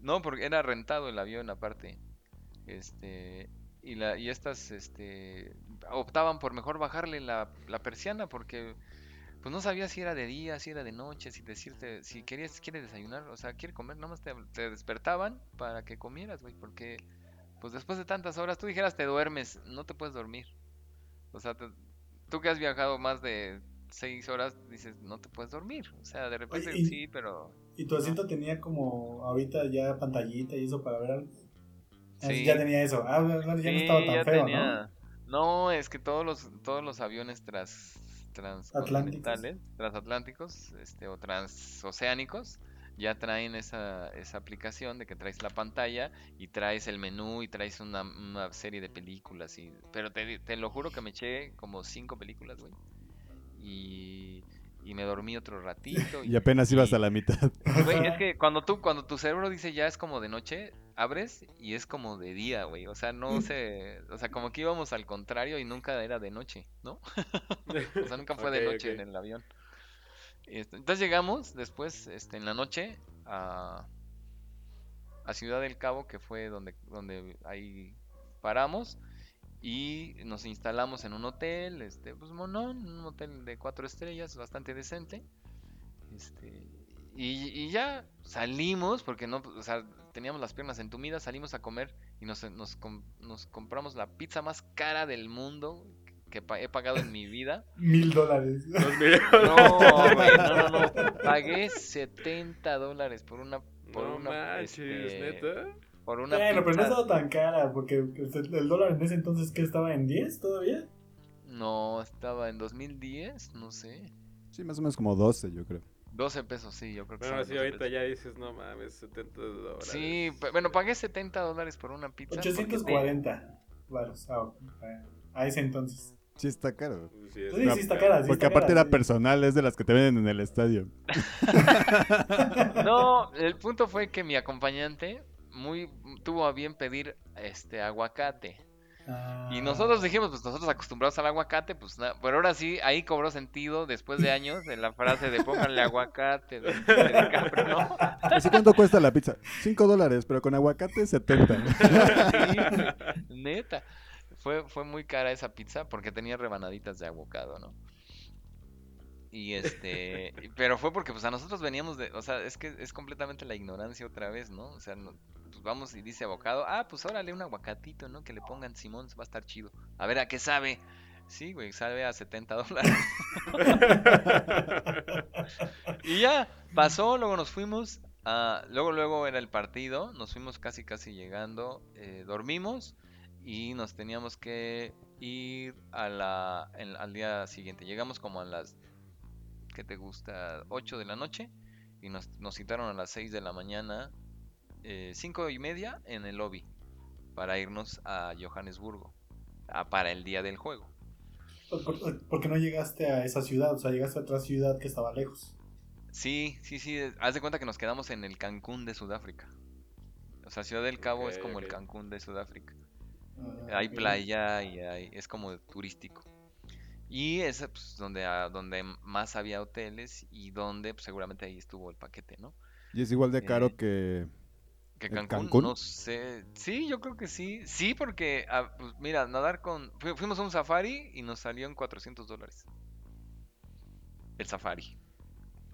No, porque era rentado el avión aparte. Este, y la, y estas, este, optaban por mejor bajarle la, la persiana porque, pues no sabía si era de día, si era de noche, si decirte, si querías, quiere desayunar, o sea, quiere comer, nada más te, te despertaban para que comieras, güey, porque, pues después de tantas horas, tú dijeras te duermes, no te puedes dormir. O sea, te- tú que has viajado más de seis horas, dices, no te puedes dormir. O sea, de repente y- sí, pero... ¿Y tu asiento tenía como ahorita ya pantallita y eso para ver algo? Ah, Sí. Ya tenía eso. Ah, ya no estaba tan ya feo, tenía- ¿no? es que todos los todos los aviones tras transcontinentales, transatlánticos, este o transoceánicos ya traen esa, esa aplicación de que traes la pantalla y traes el menú y traes una, una serie de películas y pero te, te lo juro que me eché como cinco películas, güey. Y, y me dormí otro ratito Y apenas ibas y- a la mitad. Güey, es que cuando tú, cuando tu cerebro dice ya es como de noche, abres y es como de día, güey. O sea, no sé, o sea, como que íbamos al contrario y nunca era de noche, ¿no? O sea, nunca fue de noche en el avión. Este, Entonces llegamos después, este, en la noche, a, a Ciudad del Cabo, que fue donde, donde ahí paramos. Y nos instalamos en un hotel, este, pues monón, un hotel de cuatro estrellas, bastante decente. Este, y, y ya salimos, porque no, o sea, teníamos las piernas entumidas, salimos a comer y nos, nos, com- nos compramos la pizza más cara del mundo que pa- he pagado en mi vida. Mil dólares. No, güey, no, no, no. Pagué 70 dólares por una, por No una, manches, este, neta. por una Bueno, pero no pizza. estaba tan cara, porque el dólar en ese entonces que estaba en 10 todavía. No, estaba en 2010, no sé. Sí, más o menos como 12, yo creo. 12 pesos, sí, yo creo que Bueno, sí, 12 ahorita pesos. ya dices, no mames, 70 dólares. Sí, bueno, pagué 70 dólares por una pizza. porque te- 840 varos. Ah, a, ese entonces. Sí, está caro. Sí, es Sí, está cara. cara. sí Porque está aparte cara, era sí. personal, es de las que te venden en el estadio. No, el punto fue que mi acompañante muy tuvo a bien pedir este aguacate. Ah. Y nosotros dijimos, pues nosotros acostumbrados al aguacate, pues nada, pero ahora sí, ahí cobró sentido después de años de la frase de pónganle aguacate de, de DiCaprio, ¿no? Así cuánto cuesta la pizza? 5 dólares, pero con aguacate 70. Sí, neta. Fue, fue muy cara esa pizza porque tenía rebanaditas de avocado, ¿no? Y este, pero fue porque pues a nosotros veníamos de, o sea, es que es completamente la ignorancia otra vez, ¿no? O sea, no- pues vamos y dice abocado, ah, pues órale un aguacatito, ¿no? Que le pongan Simón, va a estar chido. A ver, ¿a qué sabe? Sí, güey, sabe a 70 dólares. y ya, pasó, luego nos fuimos. ah, luego, luego era el partido, nos fuimos casi, casi llegando. eh, dormimos y nos teníamos que ir a la, al día siguiente. Llegamos como a las, ¿qué te gusta? 8 de la noche y nos, nos citaron a las 6 de la mañana, eh, 5 y media en el lobby para irnos a Johannesburgo ah, para el día del juego. ¿Por, por- por qué no llegaste a esa ciudad? O sea, llegaste a otra ciudad que estaba lejos. Sí, sí, sí. eh, Haz de cuenta que nos quedamos en el Cancún de Sudáfrica. O sea, Ciudad del Cabo es como el. Cancún de Sudáfrica. Ah, Hay playa y hay, es como turístico. Y es pues, donde, ah, donde más había hoteles y donde pues, seguramente ahí estuvo el paquete, ¿no? Y es igual de caro Eh, que... Que ¿El Cancún, Cancún? no sé. Sí, yo creo que sí. Sí, porque, ah, pues, mira, nadar con... fu- Fuimos a un safari y nos salió en 400 dólares. El safari.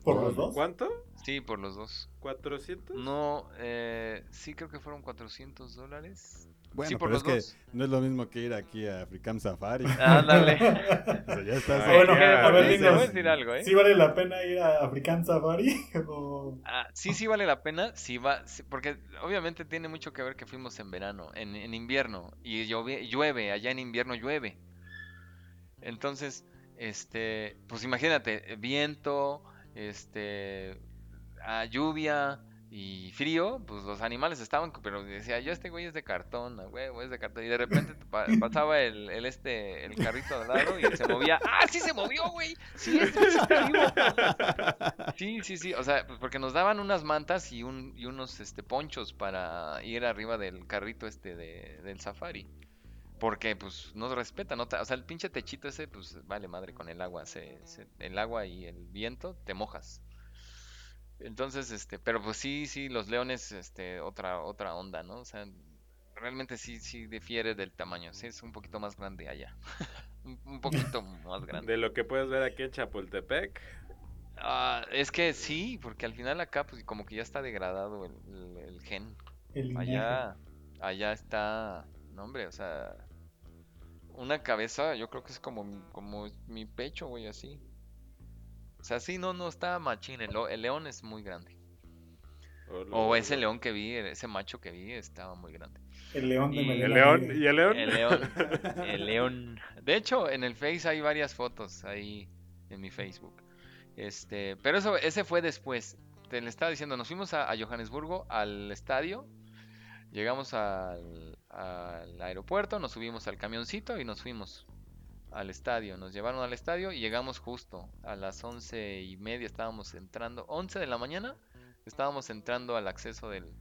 ¿Por los dos? ¿Cuánto? Sí, por los dos. ¿400? No, eh, sí creo que fueron 400 dólares. Bueno, sí, por pero los es que no es lo mismo que ir aquí a African Safari. Ándale. O sea, ya estás... Ay, bueno, ya, a ver, dinos, voy a decir algo, ¿eh? ¿Sí vale la pena ir a African Safari? o... Ah, sí, sí vale la pena, sí va, sí, porque obviamente tiene mucho que ver que fuimos en verano, en, en invierno, y llueve, llueve, allá en invierno llueve. Entonces, este, pues imagínate, viento, este, ah, lluvia y frío, pues los animales estaban, pero decía, yo este güey es de cartón, huevo, es de cartón, y de repente pa- pasaba el, el este, el carrito al lado y se movía, ¡ah, sí se movió, güey! Sí, este está vivo". Sí, sí, sí, o sea, pues porque nos daban unas mantas y, un, y unos este, ponchos para ir arriba del carrito este de, del safari. Porque pues nos respetan, ¿no? O sea, el pinche techito ese, pues vale madre con el agua. Se, se- el agua y el viento te mojas. Entonces, este, pero pues sí, sí, los leones, este, otra, otra onda, ¿no? O sea, realmente sí, sí difiere del tamaño. Sí, es un poquito más grande allá. un, poquito más grande. De lo que puedes ver aquí en Chapultepec. Ah, es que sí, porque al final acá, pues como que ya está degradado el, el- el gen. El. Allá, allá está, no hombre, o sea, una cabeza, yo creo que es como, mi- como mi pecho, güey, así. O sea, sí, no, no está machín, el, el león es muy grande. O ese león que vi, ese macho que vi, estaba muy grande. El león de Y- melena ¿El león? ¿Y el león? El león, el león. De hecho, en el Face hay varias fotos ahí en mi Facebook. Este, pero eso, ese fue después. Te le estaba diciendo, nos fuimos a, a Johannesburgo al estadio. Llegamos al, al aeropuerto, nos subimos al camioncito y nos fuimos al estadio. Nos llevaron al estadio y llegamos justo a las once y media. Estábamos entrando, 11 de la mañana, estábamos entrando al acceso del,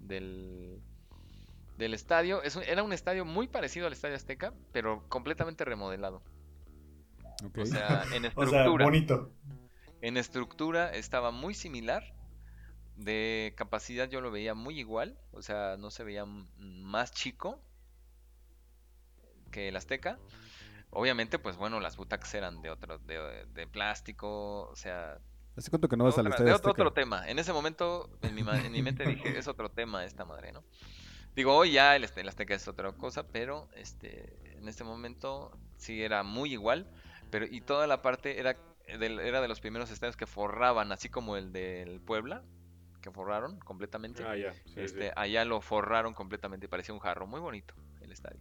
del, del estadio. Es un- era un estadio muy parecido al Estadio Azteca, pero completamente remodelado. O sea, en O sea, estructura. bonito. En estructura estaba muy similar. De capacidad yo lo veía muy igual. O sea, no se veía más chico que el Azteca. Obviamente, pues bueno, las butacas eran de otro, de, de plástico. O sea, ¿Hace cuánto que no vas al estadio de otro, tema. En ese momento, en mi, ma- en mi mente dije, es otro tema esta madre, ¿no? Digo, hoy ya el, este- el Azteca es otra cosa, pero este, en este momento sí era muy igual. Pero, y toda la parte era, del- era de los primeros estadios que forraban, así como el del Puebla, que forraron completamente. Ah, ya. sí, sí. este, Allá lo forraron completamente y parecía un jarro. Muy bonito el estadio.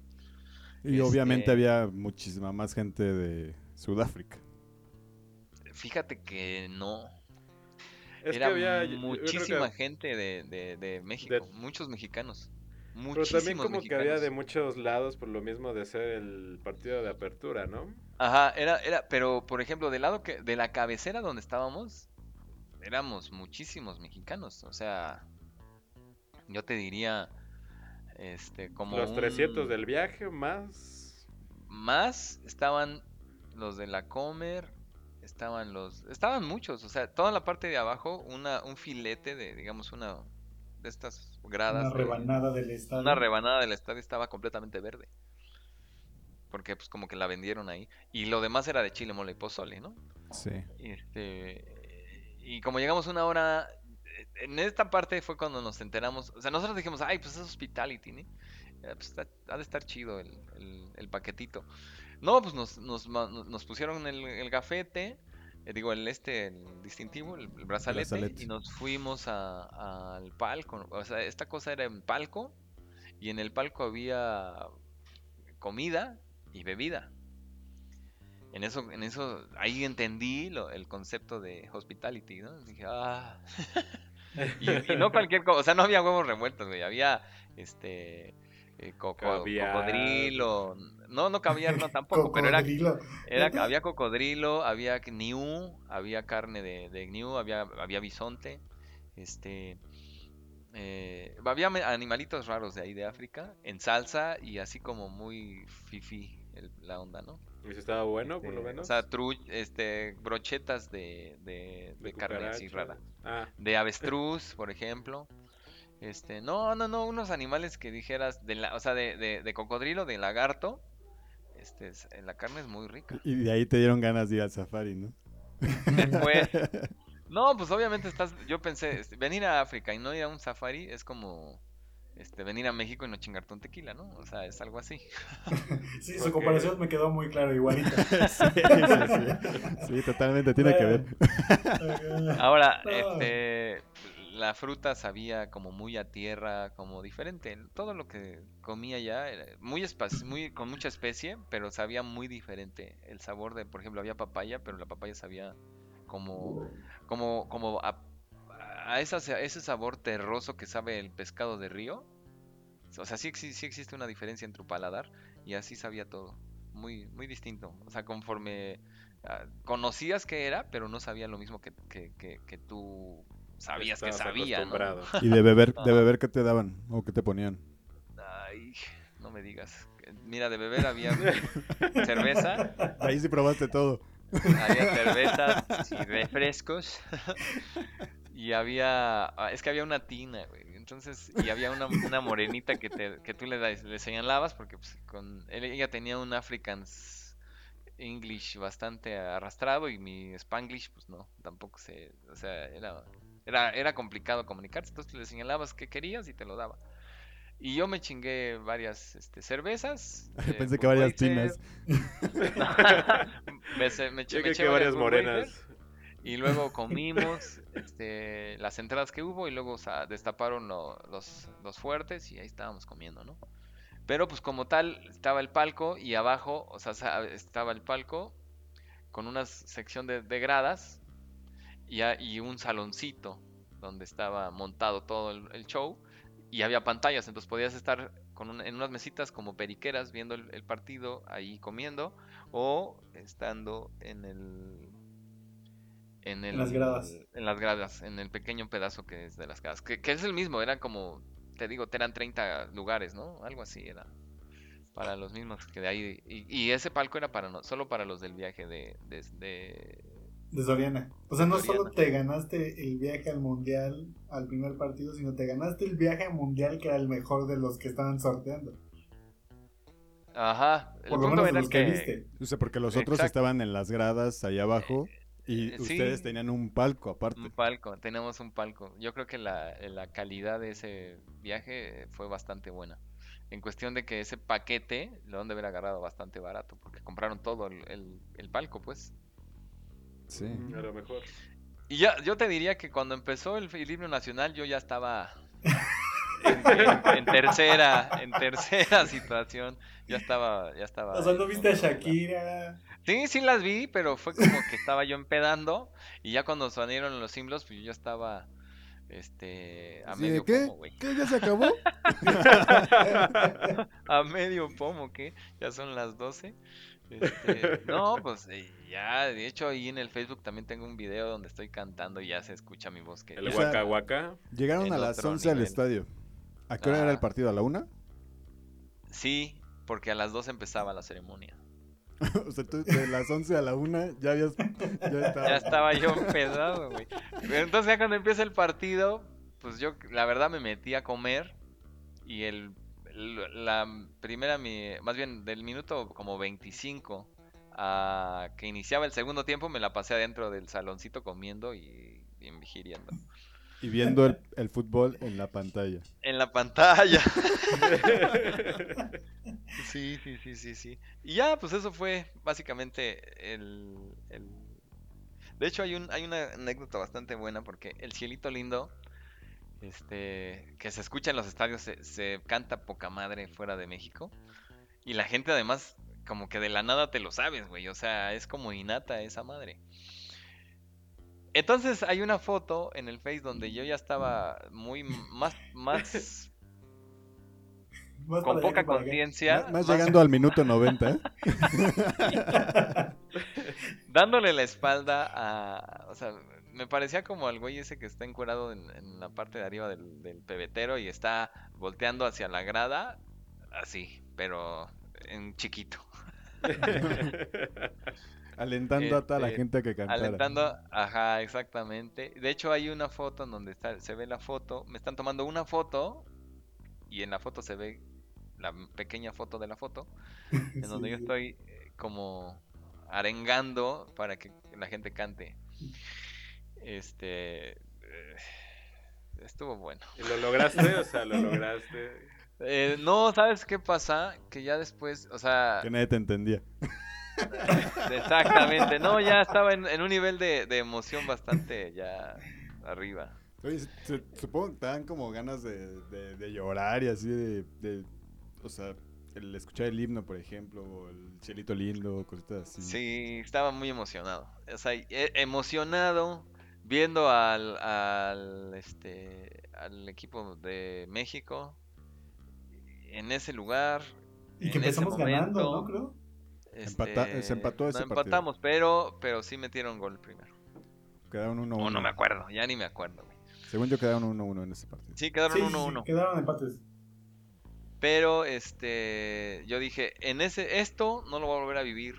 Y obviamente Este- había muchísima más gente de Sudáfrica. Fíjate que no. Es Era que había. que- muchísima gente de, de- de México, De- muchos mexicanos. Pero también como que había de muchos lados por lo mismo de ser el partido de apertura, ¿no? Ajá, era, era, pero por ejemplo, del lado que, de la cabecera donde estábamos, éramos muchísimos mexicanos. O sea, yo te diría, este, como Los 300 un- del viaje más... más estaban los de la Comer, estaban los, estaban muchos, o sea, toda la parte de abajo, una, un filete de, digamos, una de estas gradas, Una de- rebanada del estadio. una rebanada del estadio estaba completamente verde. Porque pues como que la vendieron ahí. Y lo demás era de chile, mole y pozole, ¿no? Sí. Este, y como llegamos una hora, en esta parte fue cuando nos enteramos. O sea, nosotros dijimos, ay, pues es hospitality, ¿no? Eh, pues está- ha de estar chido el, el- el paquetito. No, pues nos, nos, nos pusieron el, el gafete, eh, digo, el este, el distintivo, el, brazalete, Brazalete. y nos fuimos al palco. O sea, esta cosa era en palco, y en el palco había comida y bebida. En eso, en eso, ahí entendí lo- el concepto de hospitality, ¿no? Dije, ah. y, y no cualquier cosa, o sea, no había huevos revueltos, güey, había este eh, coco- cocodrilo, no, no caviar, no tampoco, pero era, había cocodrilo, había gnu, había carne de, de gnu, había, había bisonte, este, eh, había animalitos raros de ahí de África, en salsa y así como muy fifi el- la onda, ¿no? ¿Y si estaba bueno, por lo Este, menos? O sea, tru- este, brochetas de, de, de carne así rara. Ah, De avestruz, por ejemplo. Este, no, no, no, unos animales que dijeras, de la, o sea, de, de, de cocodrilo, de lagarto. Este, es- la carne es muy rica. Y de ahí te dieron ganas de ir al safari, ¿no? Después, no, pues obviamente estás, yo pensé, este, venir a África y no ir a un safari es como, este, venir a México y no chingarte un tequila, ¿no? O sea, es algo así. Sí, su comparación me quedó muy claro, igualita. sí, sí, sí. Sí, totalmente tiene que ver. Ahora, No. este, la fruta sabía como muy a tierra, como diferente. Todo lo que comía ya era muy, espa- muy con mucha especie, pero sabía muy diferente. El sabor de, por ejemplo, había papaya, pero la papaya sabía como, como, como a, a esa- a ese sabor terroso que sabe el pescado de río. O sea, sí, sí existe una diferencia entre tu paladar y así sabía todo. Muy, muy distinto. O sea, conforme ah, conocías que era, pero no sabía lo mismo que, que, que, que tú sabías que sabía. ¿Y de beber, de beber qué te daban? ¿O qué te ponían? Ay, no me digas. Mira, de beber había cerveza, Ahí sí probaste todo. había cervezas y refrescos. Y había, ah, es que había una tina, güey. Entonces, y había una, una morenita que, te, que tú le, le señalabas porque pues, con, ella tenía un Africans English bastante arrastrado y mi Spanglish, pues no, tampoco se, o sea, era, era, era complicado comunicarse. Entonces le señalabas qué querías y te lo daba. Y yo me chingué varias este, cervezas. eh, Pensé que varias tinas. me, se- me me que varias morenas. Y luego comimos este, las entradas que hubo y luego destaparon lo- los, los fuertes y ahí estábamos comiendo, ¿no? Pero pues como tal estaba el palco y abajo, o sea, estaba el palco con una sección de, de gradas y, y un saloncito donde estaba montado todo el, show y había pantallas, entonces podías estar con en unas mesitas como periqueras viendo el, el partido ahí comiendo o estando en el en el las gradas. en las gradas, en el pequeño pedazo que es de las gradas, que, que es el mismo, eran como, te digo, eran 30 lugares, ¿no? Algo así era para los mismos que de ahí, y, y ese palco era para no, solo para los del viaje de, de, de- De Soriana. O sea, no Soriana. solo te ganaste el viaje al mundial al primer partido, sino te ganaste el viaje al mundial que era el mejor de los que estaban sorteando. Ajá, el Por lo punto menos de era los que que, viste. O sea, porque los otros Exacto. estaban en las gradas ahí abajo y eh, sí. ustedes tenían un palco aparte. un palco, tenemos un palco, yo creo que la, la calidad de ese viaje fue bastante buena. En cuestión de que ese paquete lo han de haber agarrado bastante barato, porque compraron todo el, el- el palco, pues. Sí. A lo mejor. Y ya, yo te diría que cuando empezó el, el himno nacional yo ya estaba en, en- en tercera, en tercera situación. Ya estaba, ya estaba. O sea, ¿no viste a. Shakira? Sí, sí las vi, pero fue como que estaba yo empedando y ya cuando salieron los símbolos, pues yo ya estaba, este, a medio ¿Qué? pomo, güey. ¿Qué? ¿Ya se acabó? A medio pomo, ¿qué? Ya son las 12. Este, no, pues eh, ya, de hecho ahí en el Facebook también tengo un video donde estoy cantando y ya se escucha mi voz que El Waka Waka. Llegaron a las otro 11 al estadio. ¿A qué hora era el Ajá. partido? ¿A la una? Sí, porque a las 12 empezaba la ceremonia. o sea, tú de las 11 a la una ya habías... Ya, estaba- Ya estaba yo empedado, güey. Entonces ya cuando empieza el partido, pues yo la verdad me metí a comer y el la primera mi más bien del minuto como 25 a que iniciaba el segundo tiempo me la pasé adentro del saloncito comiendo y, y. Y viendo el, el fútbol en la pantalla. En la pantalla. Sí, sí, sí, sí, sí. Y ya, pues eso fue básicamente el, el- De hecho, hay un, hay una anécdota bastante buena porque el cielito lindo, este, que se escucha en los estadios, se, se canta poca madre fuera de México. Y la gente además, como que de la nada te lo sabes, güey. O sea, es como innata esa madre. Entonces hay una foto en el Face donde yo ya estaba muy más, más Más con poca conciencia, Más, llegando al minuto 90. ¿eh? dándole la espalda a, o sea, me parecía como al güey ese que está encuerado en, en la parte de arriba del, del pebetero y está volteando hacia la grada, así, pero en chiquito, Alentando a toda la Este, gente a que cantara. alentando, ajá, exactamente. De hecho hay una foto en donde está, se ve la foto, me están tomando una foto y en la foto se ve la pequeña foto de la foto en donde yo estoy eh, como arengando para que la gente cante. Este eh, estuvo bueno. ¿Y lo lograste? O sea, lo lograste. Eh, no, ¿sabes qué pasa? Que ya después, o sea, Que nadie te entendía. exactamente, no, ya estaba en, en un nivel de, de emoción bastante ya arriba. Oye, supongo que te dan como ganas de, de- de llorar y así de, de- O sea, el escuchar el himno, por ejemplo, o el cielito lindo, cositas así. Sí, estaba muy emocionado. O sea, e- emocionado viendo al, al, este, al equipo de México en ese lugar. Y que en ese empezamos ganando, momento, ¿no? Creo. Empata- este, se empató ese no partido. empatamos, pero, pero sí metieron gol primero. Quedaron 1-1. O no me acuerdo, ya ni me acuerdo. güey. Según yo quedaron 1-1 en ese partido. Sí, quedaron Sí, sí, sí, 1-1. quedaron empates. Pero este, yo dije, en ese esto no lo voy a volver a vivir.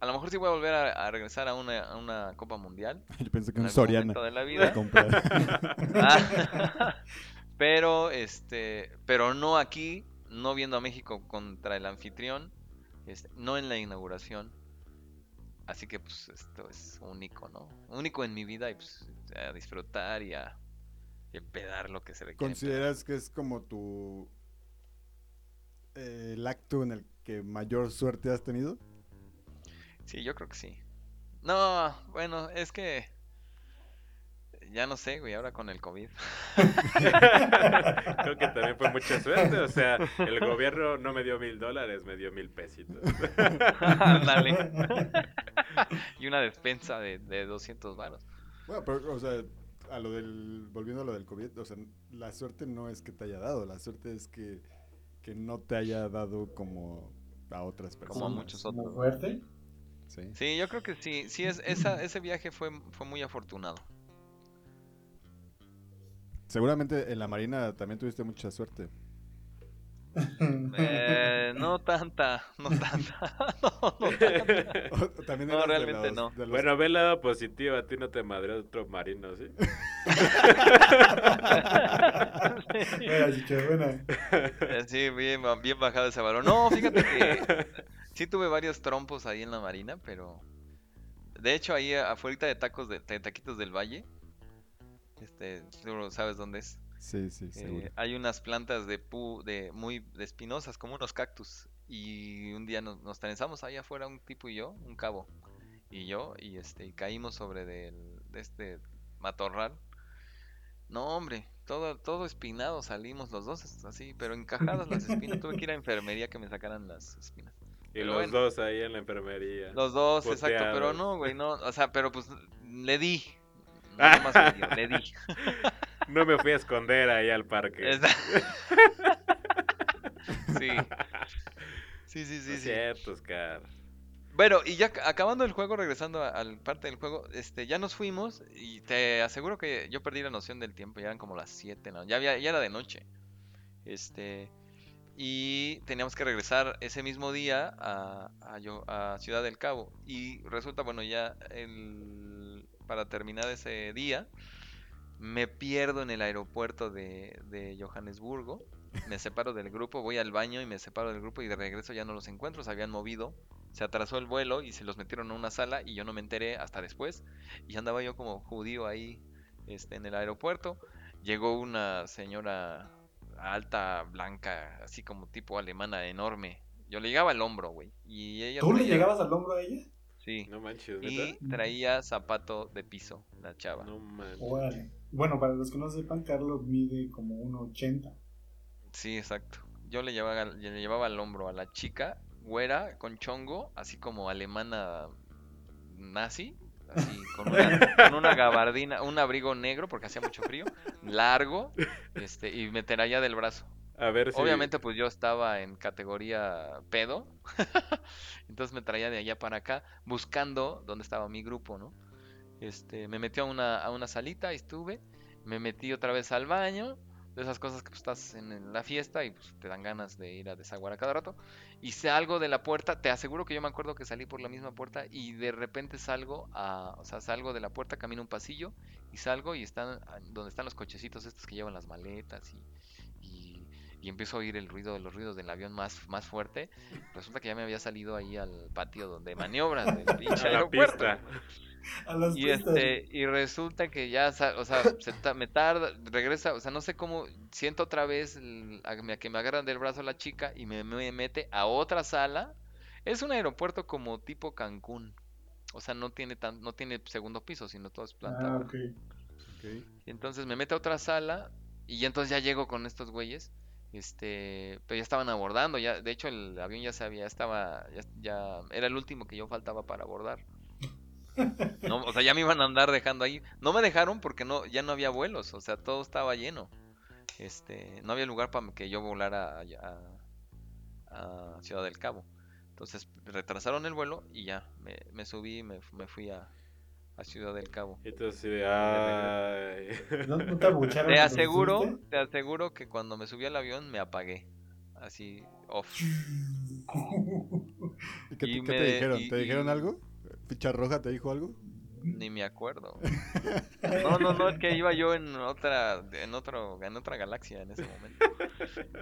A lo mejor sí voy a volver a, a regresar a una, a una Copa Mundial. Yo pensé que en un algún Soriana. de la vida. Ah, pero este, pero no aquí, no viendo a México contra el anfitrión, este, no en la inauguración. Así que pues esto es único, ¿no? Único en mi vida y pues a disfrutar y a, y empedar lo que se. ¿Consideras que es como tu. eh, el acto en el que mayor suerte has tenido? Sí, yo creo que sí. No, bueno, es que ya no sé, güey, ahora con el COVID. Creo que también fue mucha suerte. O sea, el gobierno no me dio mil dólares, me dio mil pesitos. Ándale. y una despensa de, de 200 varos. Bueno, pero, o sea, a lo del, volviendo a lo del COVID, o sea, la suerte no es que te haya dado, la suerte es que, que no te haya dado como a otras personas. Como a muchos Como otros. fuerte. Sí. Sí, yo creo que sí, sí es esa, ese viaje fue, fue muy afortunado. Seguramente en la Marina también tuviste mucha suerte. Eh, no tanta, no tanta, no, no tanta. O- también No, realmente los- no. los- Bueno, ve el lado positivo. A ti no te madreó otro marino, ¿sí? Buena, chicha, buena. Eh, Sí, bien, ba- bien bajado ese balón. No, fíjate que sí tuve varios trompos ahí en la marina, pero de hecho ahí afuera de tacos de, de taquitos del valle, este, tú sabes dónde es. Sí, sí, Eh, seguro. hay unas plantas de pu de muy de espinosas, como unos cactus. Y un día nos, nos trenzamos ahí afuera un tipo y yo, un cabo y yo, y este, y caímos sobre del, de este matorral. No, hombre, todo, todo espinado salimos los dos así, pero encajadas las espinas. Tuve que ir a enfermería que me sacaran las espinas. Y Pero los bueno. dos ahí en la enfermería. Los dos, exacto, pero no, güey, no, o sea, pero pues le di. Nada más me dio, le di. No me fui a esconder ahí al parque. Sí. Sí, sí, No sí, es sí. cierto, Oscar. Bueno, y ya ca- acabando el juego, regresando al parte del juego, este, ya nos fuimos y te aseguro que yo perdí la noción del tiempo, ya eran como las 7, ¿no? Ya, había, ya era de noche. Este, y teníamos que regresar ese mismo día a, a, a Ciudad del Cabo. Y resulta, bueno, ya el, para terminar ese día, me pierdo en el aeropuerto de, de Johannesburgo. Me separo del grupo, voy al baño y me separo del grupo y de regreso ya no los encuentro, se habían movido se atrasó el vuelo y se los metieron a una sala y yo no me enteré hasta después. Y andaba yo como judío ahí este, en el aeropuerto. Llegó una señora alta, blanca, así como tipo alemana, enorme. Yo le llegaba al hombro, güey. Y ella ¿Tú le llegabas al hombro a ella? Sí. No manches, Y traía zapato de piso, la chava. No manches. Órale. Bueno, para los que no sepan, Carlos mide como 1,80. Sí, exacto. Yo le llevaba, le llevaba al hombro a la chica, güera, con chongo, así como alemana nazi, así, con una, con una gabardina, un abrigo negro, porque hacía mucho frío, largo, este, y me traía del brazo. Obviamente, pues yo estaba en categoría pedo, entonces me traía de allá para acá, buscando dónde estaba mi grupo, ¿no? Este, me metí a una, a una salita y estuve, me metí otra vez al baño, de esas cosas que pues, estás en, la fiesta y pues te dan ganas de ir a desaguar a cada rato, y salgo de la puerta, te aseguro que yo me acuerdo que salí por la misma puerta y de repente salgo a, o sea, salgo de la puerta, camino un pasillo y salgo y están donde están los cochecitos estos que llevan las maletas y, y, empiezo a oír el ruido de los ruidos del avión más, más fuerte. Resulta que ya me había salido ahí al patio donde maniobras del pinche A la aeropuerto. pista. A las Y pistas. este, y resulta que ya, o sea, se ta- me tarda, regresa, o sea, no sé cómo, siento otra vez el- a, que me agarran del brazo la chica y me, me mete a otra sala. Es un aeropuerto como tipo Cancún. O sea, no tiene tan, no tiene segundo piso, sino todo es planta. Ah, baja. ok. Ok. Y entonces me mete a otra sala y entonces ya llego con estos güeyes. Este, pero ya estaban abordando, ya, de hecho el avión ya se había, estaba, ya, era el último que yo faltaba para abordar. No, o sea, ya me iban a andar dejando ahí. No me dejaron porque no, ya no había vuelos, o sea, todo estaba lleno. Este, no había lugar para que yo volara a, a Ciudad del Cabo. Entonces retrasaron el vuelo y ya, me, me subí me, me fui a, a Ciudad del Cabo. De. Ay. ¿No, no te abucharon Te aseguro, te aseguro que cuando me subí al avión me apagué. Así, off. ¿Y qué, Y te- qué me- te dijeron? y- ¿Te dijeron algo? ¿Ficha roja te dijo algo? Ni me acuerdo. No, no, no, es que iba yo en otra, en otro, en otra galaxia en ese momento.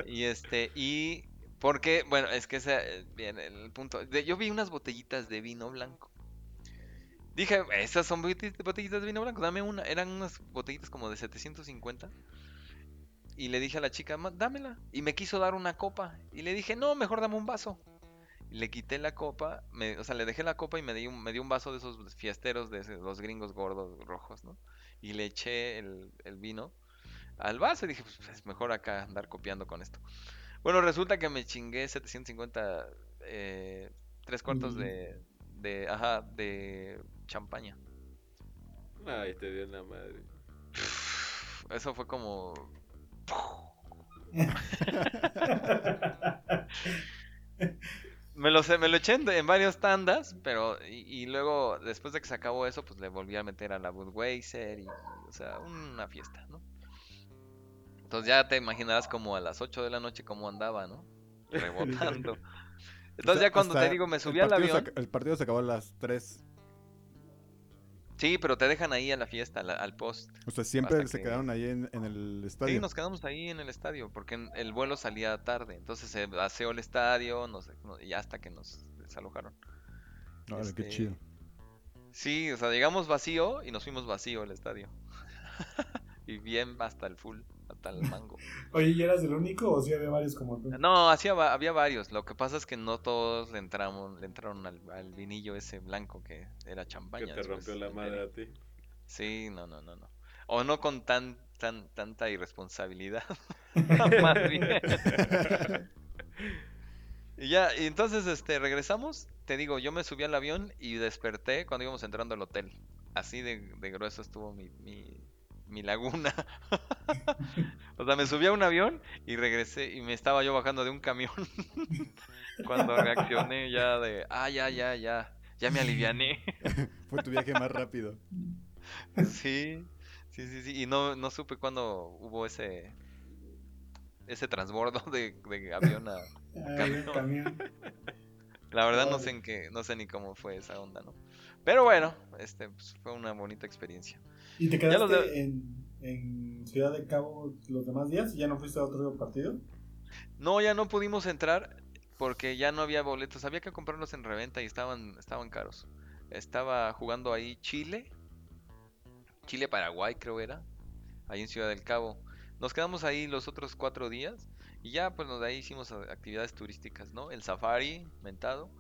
Y este, y porque, bueno, es que ese, eh, bien, el punto. de- yo vi unas botellitas de vino blanco. Dije, esas son botell- botellitas de vino blanco, dame una. Eran unas botellitas como de 750. Y le dije a la chica, "Ma- dámela. Y me quiso dar una copa. Y le dije, no, mejor dame un vaso. Y le quité la copa, me- o sea, le dejé la copa y me dio, un- me dio un vaso de esos fiesteros de ese- los gringos gordos rojos, ¿no? Y le eché el, el vino al vaso y dije, pues es mejor acá andar copiando con esto. Bueno, resulta que me chingué 750, eh, tres cuartos Mm. de, de, ajá, de champaña. Ay, te dio en la madre. Eso fue como... Me lo, sé- me lo eché en, en varias tandas, pero y, y luego después de que se acabó eso, pues le volví a meter a la Budweiser y, o sea, una fiesta, ¿no? Entonces ya te imaginarás como a las 8 de la noche cómo andaba, ¿no? Rebotando. Entonces ya cuando te digo me subí al se avión, el partido se acabó a las 3. Sí, pero te dejan ahí a la fiesta, al post. O sea, siempre se que- quedaron ahí en, en el estadio. Sí, nos quedamos ahí en el estadio, porque el vuelo salía tarde, entonces se aseó el estadio, y hasta que nos desalojaron. Qué este, chido. Sí, o sea, llegamos vacío y nos fuimos vacío al estadio. y bien hasta el full, hasta el mango. Oye, ¿y eras el único o sí había varios como tú? No, hacía, había varios. Lo que pasa es que no todos le entramos, le entraron al, al vinillo ese blanco que era Que champaña. te después rompió la madre a ti. Sí, no, no, no, no. O no con tan, tan, tanta irresponsabilidad. Y ya, y entonces este regresamos, te digo, yo me subí al avión y desperté cuando íbamos entrando al hotel. Así de, de grueso estuvo mi, mi, mi laguna. o sea, me subí a un avión y regresé y me estaba yo bajando de un camión. cuando reaccioné ya de, ah, ya, ya, ya, ya me aliviané. Fue tu viaje más rápido. Sí, sí, sí, sí. Y no, no supe cuándo hubo ese ese transbordo de, de avión a... Ay, camión. La verdad no sé en qué, no sé ni cómo fue esa onda, ¿no? Pero bueno, este pues, fue una bonita experiencia. ¿Y te quedaste de- en, en Ciudad de Cabo los demás días y ya no fuiste a otro partido? No, ya no pudimos entrar porque ya no había boletos. Había que comprarlos en reventa y estaban, estaban caros. Estaba jugando ahí Chile. Chile-Paraguay creo era, ahí en Ciudad del Cabo. Nos quedamos ahí los otros cuatro días y ya pues de ahí hicimos actividades turísticas, ¿no? El safari, mentado,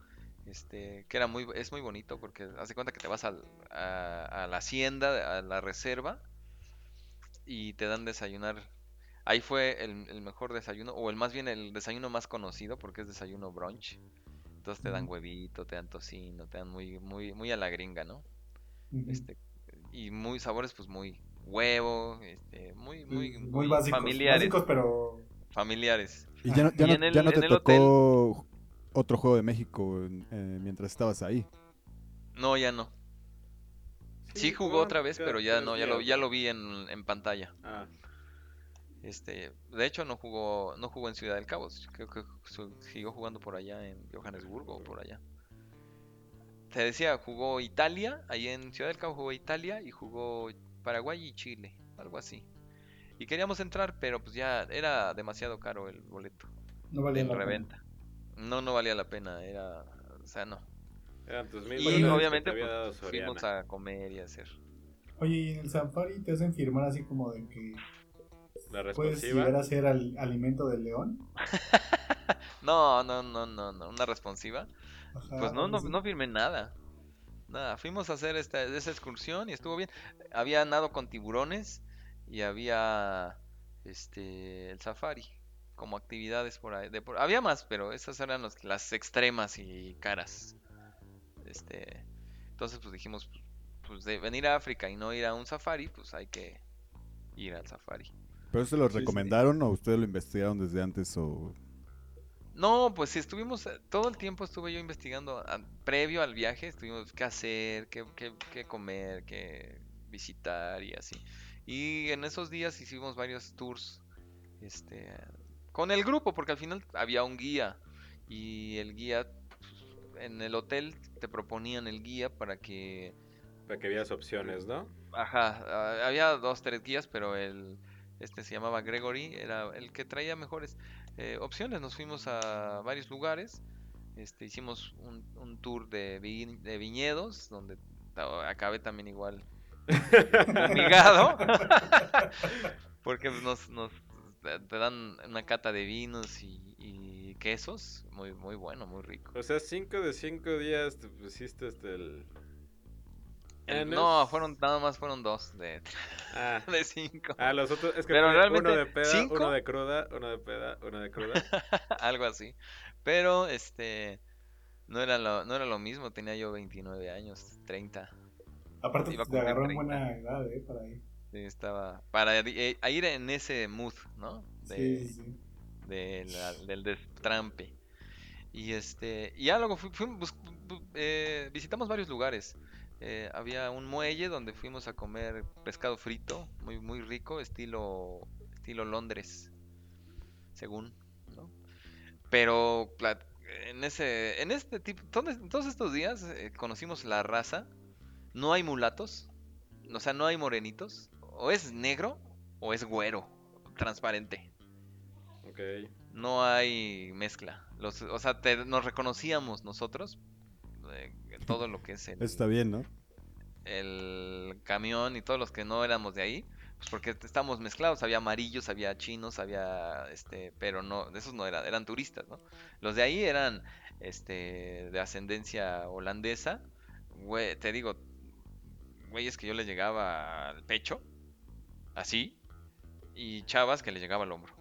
este, que era muy, es muy bonito porque hace cuenta que te vas al- a, a la hacienda, a la reserva y te dan desayunar. Ahí fue el, el mejor desayuno, o el más bien el desayuno más conocido porque es desayuno brunch. Entonces te dan huevito, te dan tocino, te dan muy, muy, muy a la gringa, ¿no? Este, y muy sabores, pues muy huevo, este, muy, muy, muy, muy básicos. familiares, Básicos, pero. familiares. Y ya no, ya Y no- en el- ya no te tocó otro juego de México eh, mientras estabas ahí. No, ya no. Sí jugó otra vez, pero ya no, ya lo, ya lo vi en, en pantalla. Ah, Este, de hecho no jugó, no jugó en Ciudad del Cabo, creo que siguió jugando por allá en Johannesburgo o por allá. Te decía, jugó Italia, ahí en Ciudad del Cabo jugó Italia y jugó Paraguay y Chile, algo así. Y queríamos entrar, pero pues ya era demasiado caro el boleto No valía en la pena. reventa. No, no valía la pena, era, o sea, no. Eran tus mil Y obviamente pues, fuimos a comer y a hacer. Oye, y en el Safari te hacen firmar así como de que La puedes llegar a ser al- alimento del león. No, no, no, no, no, una responsiva. Ajá, Pues no, no, no firmé nada. Nada, fuimos a hacer esta, esa excursión y estuvo bien. Había nado con tiburones y había este el safari como actividades por ahí. de por- había más, pero esas eran los- las extremas y caras. Este, entonces pues dijimos, pues, pues de venir a África y no ir a un safari, pues hay que ir al safari. ¿Pero se lo Sí, sí. recomendaron o ustedes lo investigaron desde antes o...? No, pues sí, estuvimos, eh, todo el tiempo estuve yo investigando, a- previo al viaje, estuvimos qué hacer, qué, qué, qué comer, qué visitar y así. Y en esos días hicimos varios tours, este, con el grupo, porque al final había un guía y el guía, en el hotel te proponían el guía para que, Para que veas opciones, ¿no? ajá, había dos, tres guías, pero el, este se llamaba Gregory, era el que traía mejores eh, opciones. Nos fuimos a varios lugares. Este, hicimos un, un tour de, vi- de viñedos, donde acabé también igual fumigado. Porque pues, nos, nos te te dan una cata de vinos y, y quesos. Muy, muy bueno, muy rico. O sea, 5 de 5 días te pusiste hasta el... El- no, fueron nada más fueron dos de, Ah, de cinco. ah, los otros... Es que Pero realmente, uno de peda, ¿cinco? uno de cruda, uno de peda, uno de cruda. algo así. Pero este no era lo, no era lo mismo, tenía yo 29 años, 30. Aparte, Iba te agarró en 30. buena edad, ¿eh? Para ir. Sí, estaba para eh, ir en ese mood, ¿no? De, Sí, sí, sí. De la- del destrampe. Y este, y ya luego fui- bus- eh, visitamos varios lugares. Eh, había un muelle donde fuimos a comer pescado frito, muy muy rico, estilo estilo Londres, según, ¿no? Pero en ese en este tipo todos, todos estos días eh, conocimos la raza. No hay mulatos, o sea, no hay morenitos, o es negro o es güero, transparente. No hay mezcla. Los, o sea, te- nos reconocíamos nosotros. eh, todo lo que es el, Está bien, ¿no? el camión y todos los que no éramos de ahí. Pues porque estamos mezclados. Había amarillos, había chinos, había este. Pero no, esos no eran, eran turistas, ¿no? Los de ahí eran este de ascendencia holandesa. Güey, te digo, güeyes que yo les llegaba al pecho. Así. Y chavas que le llegaba al hombro.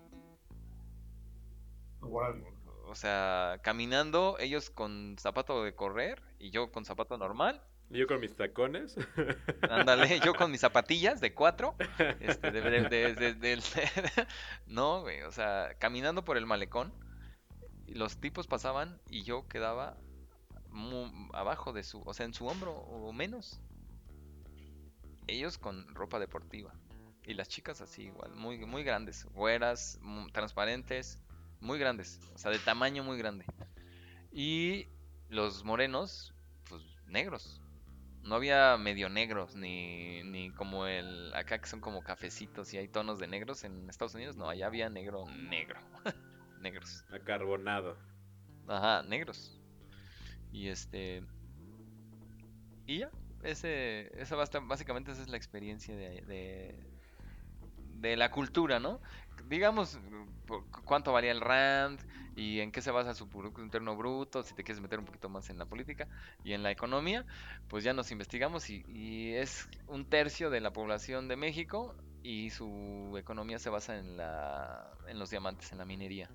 O sea, caminando, ellos con zapato de correr y yo con zapato normal. Yo con mis tacones. Ándale, yo con mis zapatillas de cuatro. Este, de- de- de- de- del- no, güey, o sea, caminando por el malecón. Y los tipos pasaban y yo quedaba mu- abajo de su, o sea, en su hombro o menos. Ellos con ropa deportiva. Y las chicas así igual, muy, muy grandes, güeras, mu- transparentes, muy grandes, o sea, de tamaño muy grande. Y los morenos, pues negros. No había medio negros, ni, ni como el acá que son como cafecitos y hay tonos de negros en Estados Unidos. No, allá había negro, negro. negros. Acarbonado. Ajá, negros. Y este. Y ya. ese, esa basta- básicamente esa es la experiencia de, de, de la cultura, ¿no? Digamos cuánto valía el rand y en qué se basa su Producto Interno Bruto, si te quieres meter un poquito más en la política y en la economía, pues ya nos investigamos y, y es un tercio de la población de México y su economía se basa en la en los diamantes, en la minería.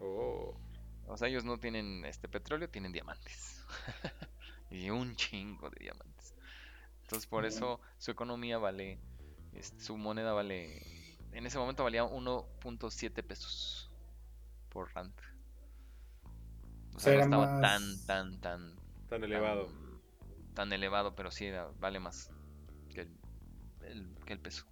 Oh. O sea, ellos no tienen este petróleo, tienen diamantes. y un chingo de diamantes. Entonces, por eso su economía vale, este, su moneda vale, en ese momento valía 1.7 pesos por rand. O sea, no estaba más- tan, tan, tan, Tan elevado. tan, tan elevado, pero sí era- vale más que el, el- que el peso.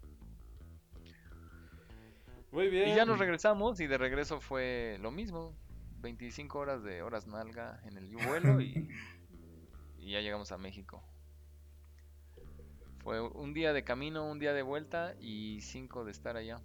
Muy bien. Y ya nos regresamos y de regreso fue lo mismo. 25 horas de horas nalga en el vuelo y, y ya llegamos a México. Fue un día de camino, un día de vuelta y cinco de estar allá.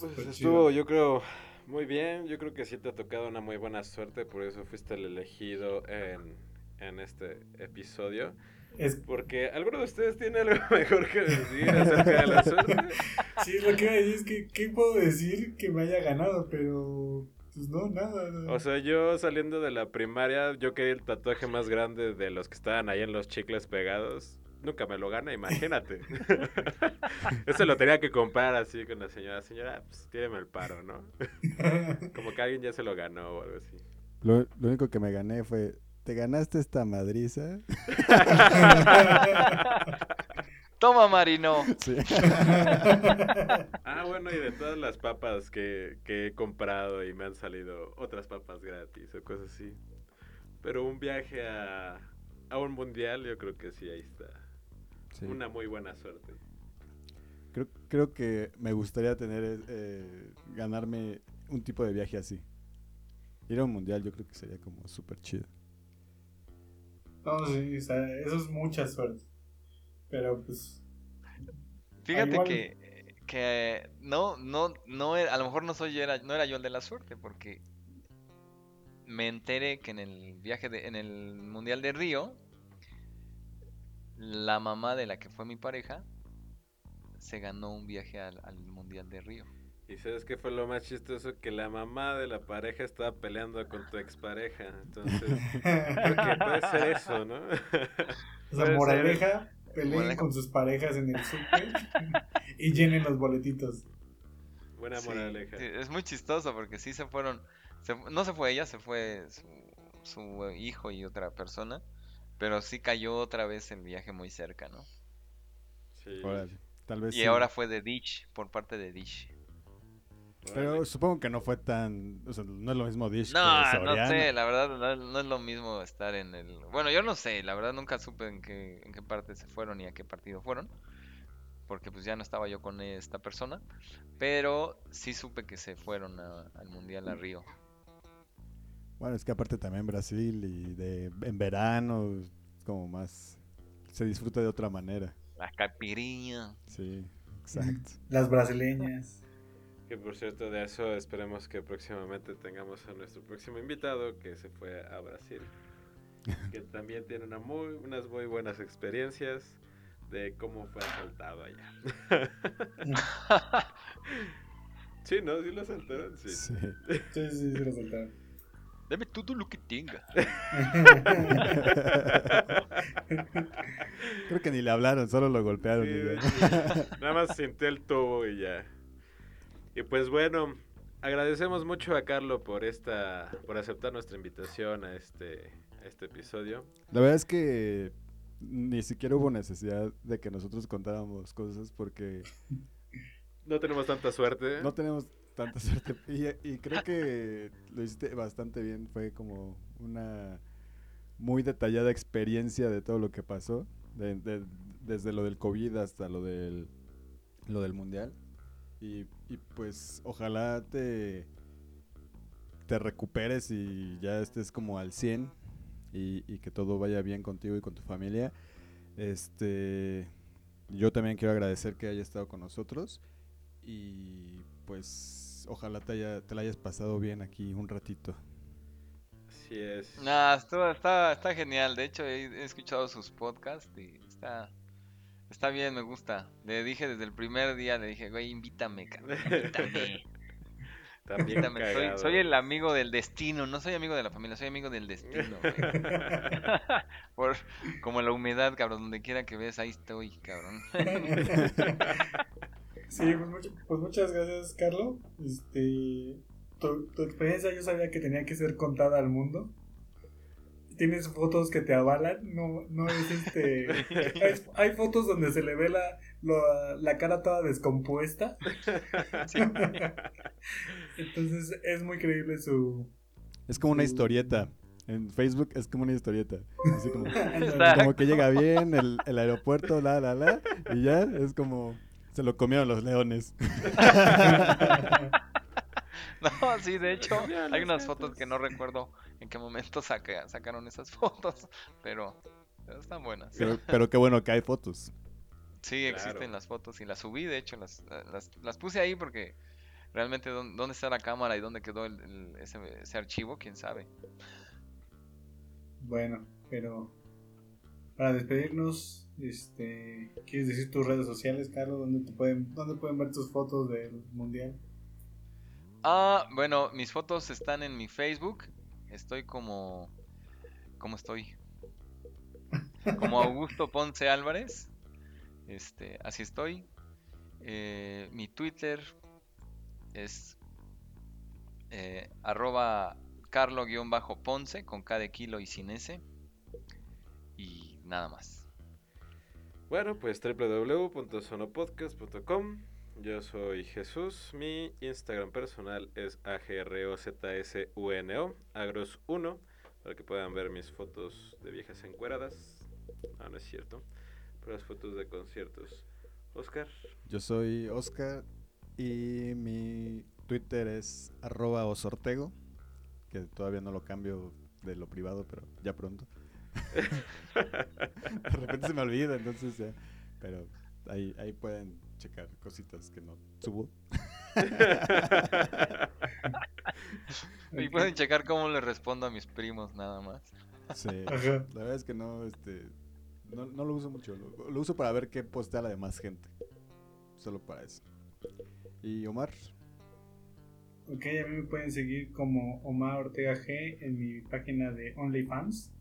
Pues estuvo, yo creo, muy bien. Yo creo que sí te ha tocado una muy buena suerte, por eso fuiste el elegido en, en este episodio. Es, Porque alguno de ustedes tiene algo mejor que decir acerca de la suerte. sí, lo que iba a decir es que, ¿qué puedo decir que me haya ganado? Pero, pues no, nada. no. O sea, yo saliendo de la primaria, yo quería el tatuaje más grande de los que estaban ahí en los chicles pegados. Nunca me lo gana, imagínate. Eso lo tenía que comprar así con la señora. Señora, pues tíreme el paro, ¿no? Como que alguien ya se lo ganó o algo así. Lo, lo único que me gané fue, ¿te ganaste esta madriza? ¡Toma, Marino! Sí. Ah, bueno, y de todas las papas que, que he comprado y me han salido otras papas gratis o cosas así. Pero un viaje a, a un mundial, yo creo que sí, ahí está. Sí. Una muy buena suerte. Creo, creo que me gustaría tener, eh, ganarme un tipo de viaje así. Ir a un mundial yo creo que sería como súper chido. No, sí, o sea, eso es mucha suerte. Pero pues, Fíjate igual- que, que no, no, no, era- a lo mejor no soy yo, era, no era yo el de la suerte, porque me enteré que en el viaje de, en el Mundial de Río, la mamá de la que fue mi pareja se ganó un viaje al, al Mundial de Río. Y sabes qué fue lo más chistoso? Que la mamá de la pareja estaba peleando con tu expareja. Entonces, creo que puede ser eso, ¿no? o sea, ser. moraleja, peleen con sus parejas en el súper y llenen los boletitos. Buena Sí, moraleja. sí, es muy chistoso porque sí se fueron, se no se fue ella, se fue su, su hijo y otra persona, pero sí cayó otra vez el viaje muy cerca, ¿no? Sí. Órale, tal vez Y sí. ahora fue de Dish, por parte de Dish. Pero supongo que no fue tan... O sea, no es lo mismo Dish No, que no sé, la verdad no, no es lo mismo estar en el... Bueno, yo no sé, la verdad nunca supe en qué, en qué parte se fueron y a qué partido fueron, porque pues ya no estaba yo con esta persona, pero sí supe que se fueron a- al Mundial a Río. Bueno, es que aparte también Brasil y de en verano es como más... Se disfruta de otra manera. La caipirinha. Sí, exacto. Las brasileñas. Que por cierto, de eso esperemos que próximamente tengamos a nuestro próximo invitado que se fue a Brasil. Que también tiene una muy, unas muy buenas experiencias de cómo fue asaltado allá. sí, ¿no? ¿Sí lo asaltaron? Sí. Sí. Sí, sí, sí, lo soltaron. Dame todo lo que tenga. Creo que ni le hablaron, solo lo golpearon. Sí, y Nada más sintió el tubo y ya. Y pues bueno, agradecemos mucho a Carlo por esta, por aceptar nuestra invitación a este, a este episodio. La verdad es que ni siquiera hubo necesidad de que nosotros contáramos cosas porque No tenemos tanta suerte. no tenemos tanta suerte. Y, y creo que lo hiciste bastante bien. Fue como una muy detallada experiencia de todo lo que pasó. de- de- desde lo del COVID hasta lo del, lo del mundial. Y, y pues ojalá te, te recuperes y ya estés como al 100 y, y que todo vaya bien contigo y con tu familia. Este, yo también quiero agradecer que hayas estado con nosotros y pues ojalá te, haya, te la hayas pasado bien aquí un ratito. Así es. Nah, está, está genial. De hecho, he, he escuchado sus podcasts y está, está bien, me gusta. Le dije desde el primer día, le dije, güey, invítame, cabrón, invítame. También invítame. Soy, soy el amigo del destino, no soy amigo de la familia, soy amigo del destino. Por, como la humedad, cabrón, donde quiera que ves, ahí estoy, cabrón. Sí, pues, mucho- pues muchas gracias, Carlos. Este, tu, tu experiencia yo sabía que tenía que ser contada al mundo. Tienes fotos que te avalan, no, no es este... Hay, hay fotos donde se le ve la, la, la cara toda descompuesta. Entonces es muy creíble su... Es como una historieta. En Facebook es como una historieta. Así como, como que llega bien el, el aeropuerto, la, la, la. Y ya es como. Se lo comieron los leones. No, sí, de hecho, hay unas fotos que no recuerdo en qué momento saca- sacaron esas fotos, pero, pero están buenas. Pero, pero qué bueno que hay fotos. Sí, existen Claro. las fotos y las subí, de hecho, las, las, las puse ahí porque realmente dónde, dónde está la cámara y dónde quedó el- el- ese, ese archivo, quién sabe. Bueno, pero para despedirnos, este, ¿quieres decir tus redes sociales, Carlos? ¿Dónde, te pueden, ¿Dónde pueden ver tus fotos del mundial? Ah, bueno, mis fotos están en mi Facebook. Estoy como... ¿Cómo estoy? Como Augusto Ponce Álvarez. Este, así estoy. Eh, mi Twitter es eh, arroba carlo-ponce con K de kilo y sin S. Y nada más. Bueno, pues www.sonopodcast.com. Yo soy Jesús. Mi Instagram personal es agrozsuno, agros1, para que puedan ver mis fotos de viejas encueradas. Ah, no es cierto. Pero las fotos de conciertos. Oscar. Yo soy Oscar y mi Twitter es arroba osortego, que todavía no lo cambio de lo privado, pero ya pronto. De repente se me olvida, entonces ya. Pero ahí, ahí pueden checar cositas que no subo. Y pueden checar cómo le respondo a mis primos nada más. Sí. Ajá. La verdad es que no, este, no, no lo uso mucho. Lo, lo uso para ver qué postea la demás gente. Solo para eso. Y Omar, Ok, a mí me pueden seguir como Omar Ortega G en mi página de OnlyFans.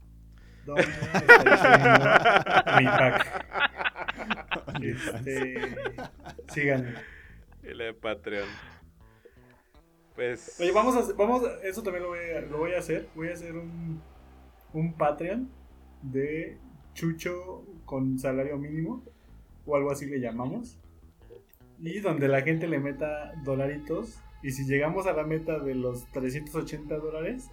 Donde mi pack. Este, síganme. y la de Patreon. Pues. Oye, vamos a, hacer- vamos a- eso también lo voy a, lo voy a hacer. Voy a hacer un, un Patreon de Chucho con salario mínimo o algo así le llamamos. Y donde la gente le meta dolaritos. Y si llegamos a la meta de los 380 dólares,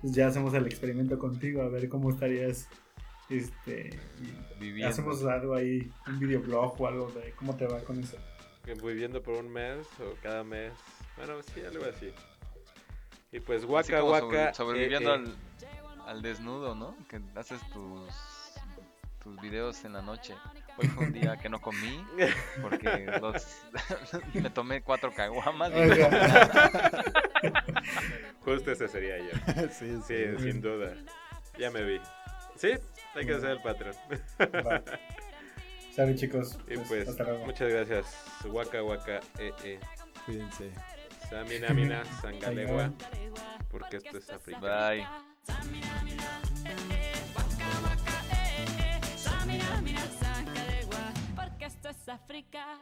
pues ya hacemos el experimento contigo a ver cómo estarías. Este, y Viviendo. hacemos algo ahí, un videoblog o algo de cómo te va con eso. viviendo por un mes o cada mes. Bueno, sí, algo así. Y pues Waka como sobre- Waka. sobreviviendo eh, eh. Al, al desnudo, ¿no? Que haces tus, tus videos en la noche. Hoy fue un día que no comí porque los, me tomé cuatro caguamas. y. Justo ese sería yo. sí, Sí, sin duda. Ya me vi. Sí, hay que hacer el Patreon. Va. Sale chicos. Y Pues, pues, hasta luego. muchas gracias. Waka Waka, eh, eh. Cuídense. Samina Mina, Sangalegua. Porque esto es África. Bye. Porque esto es África.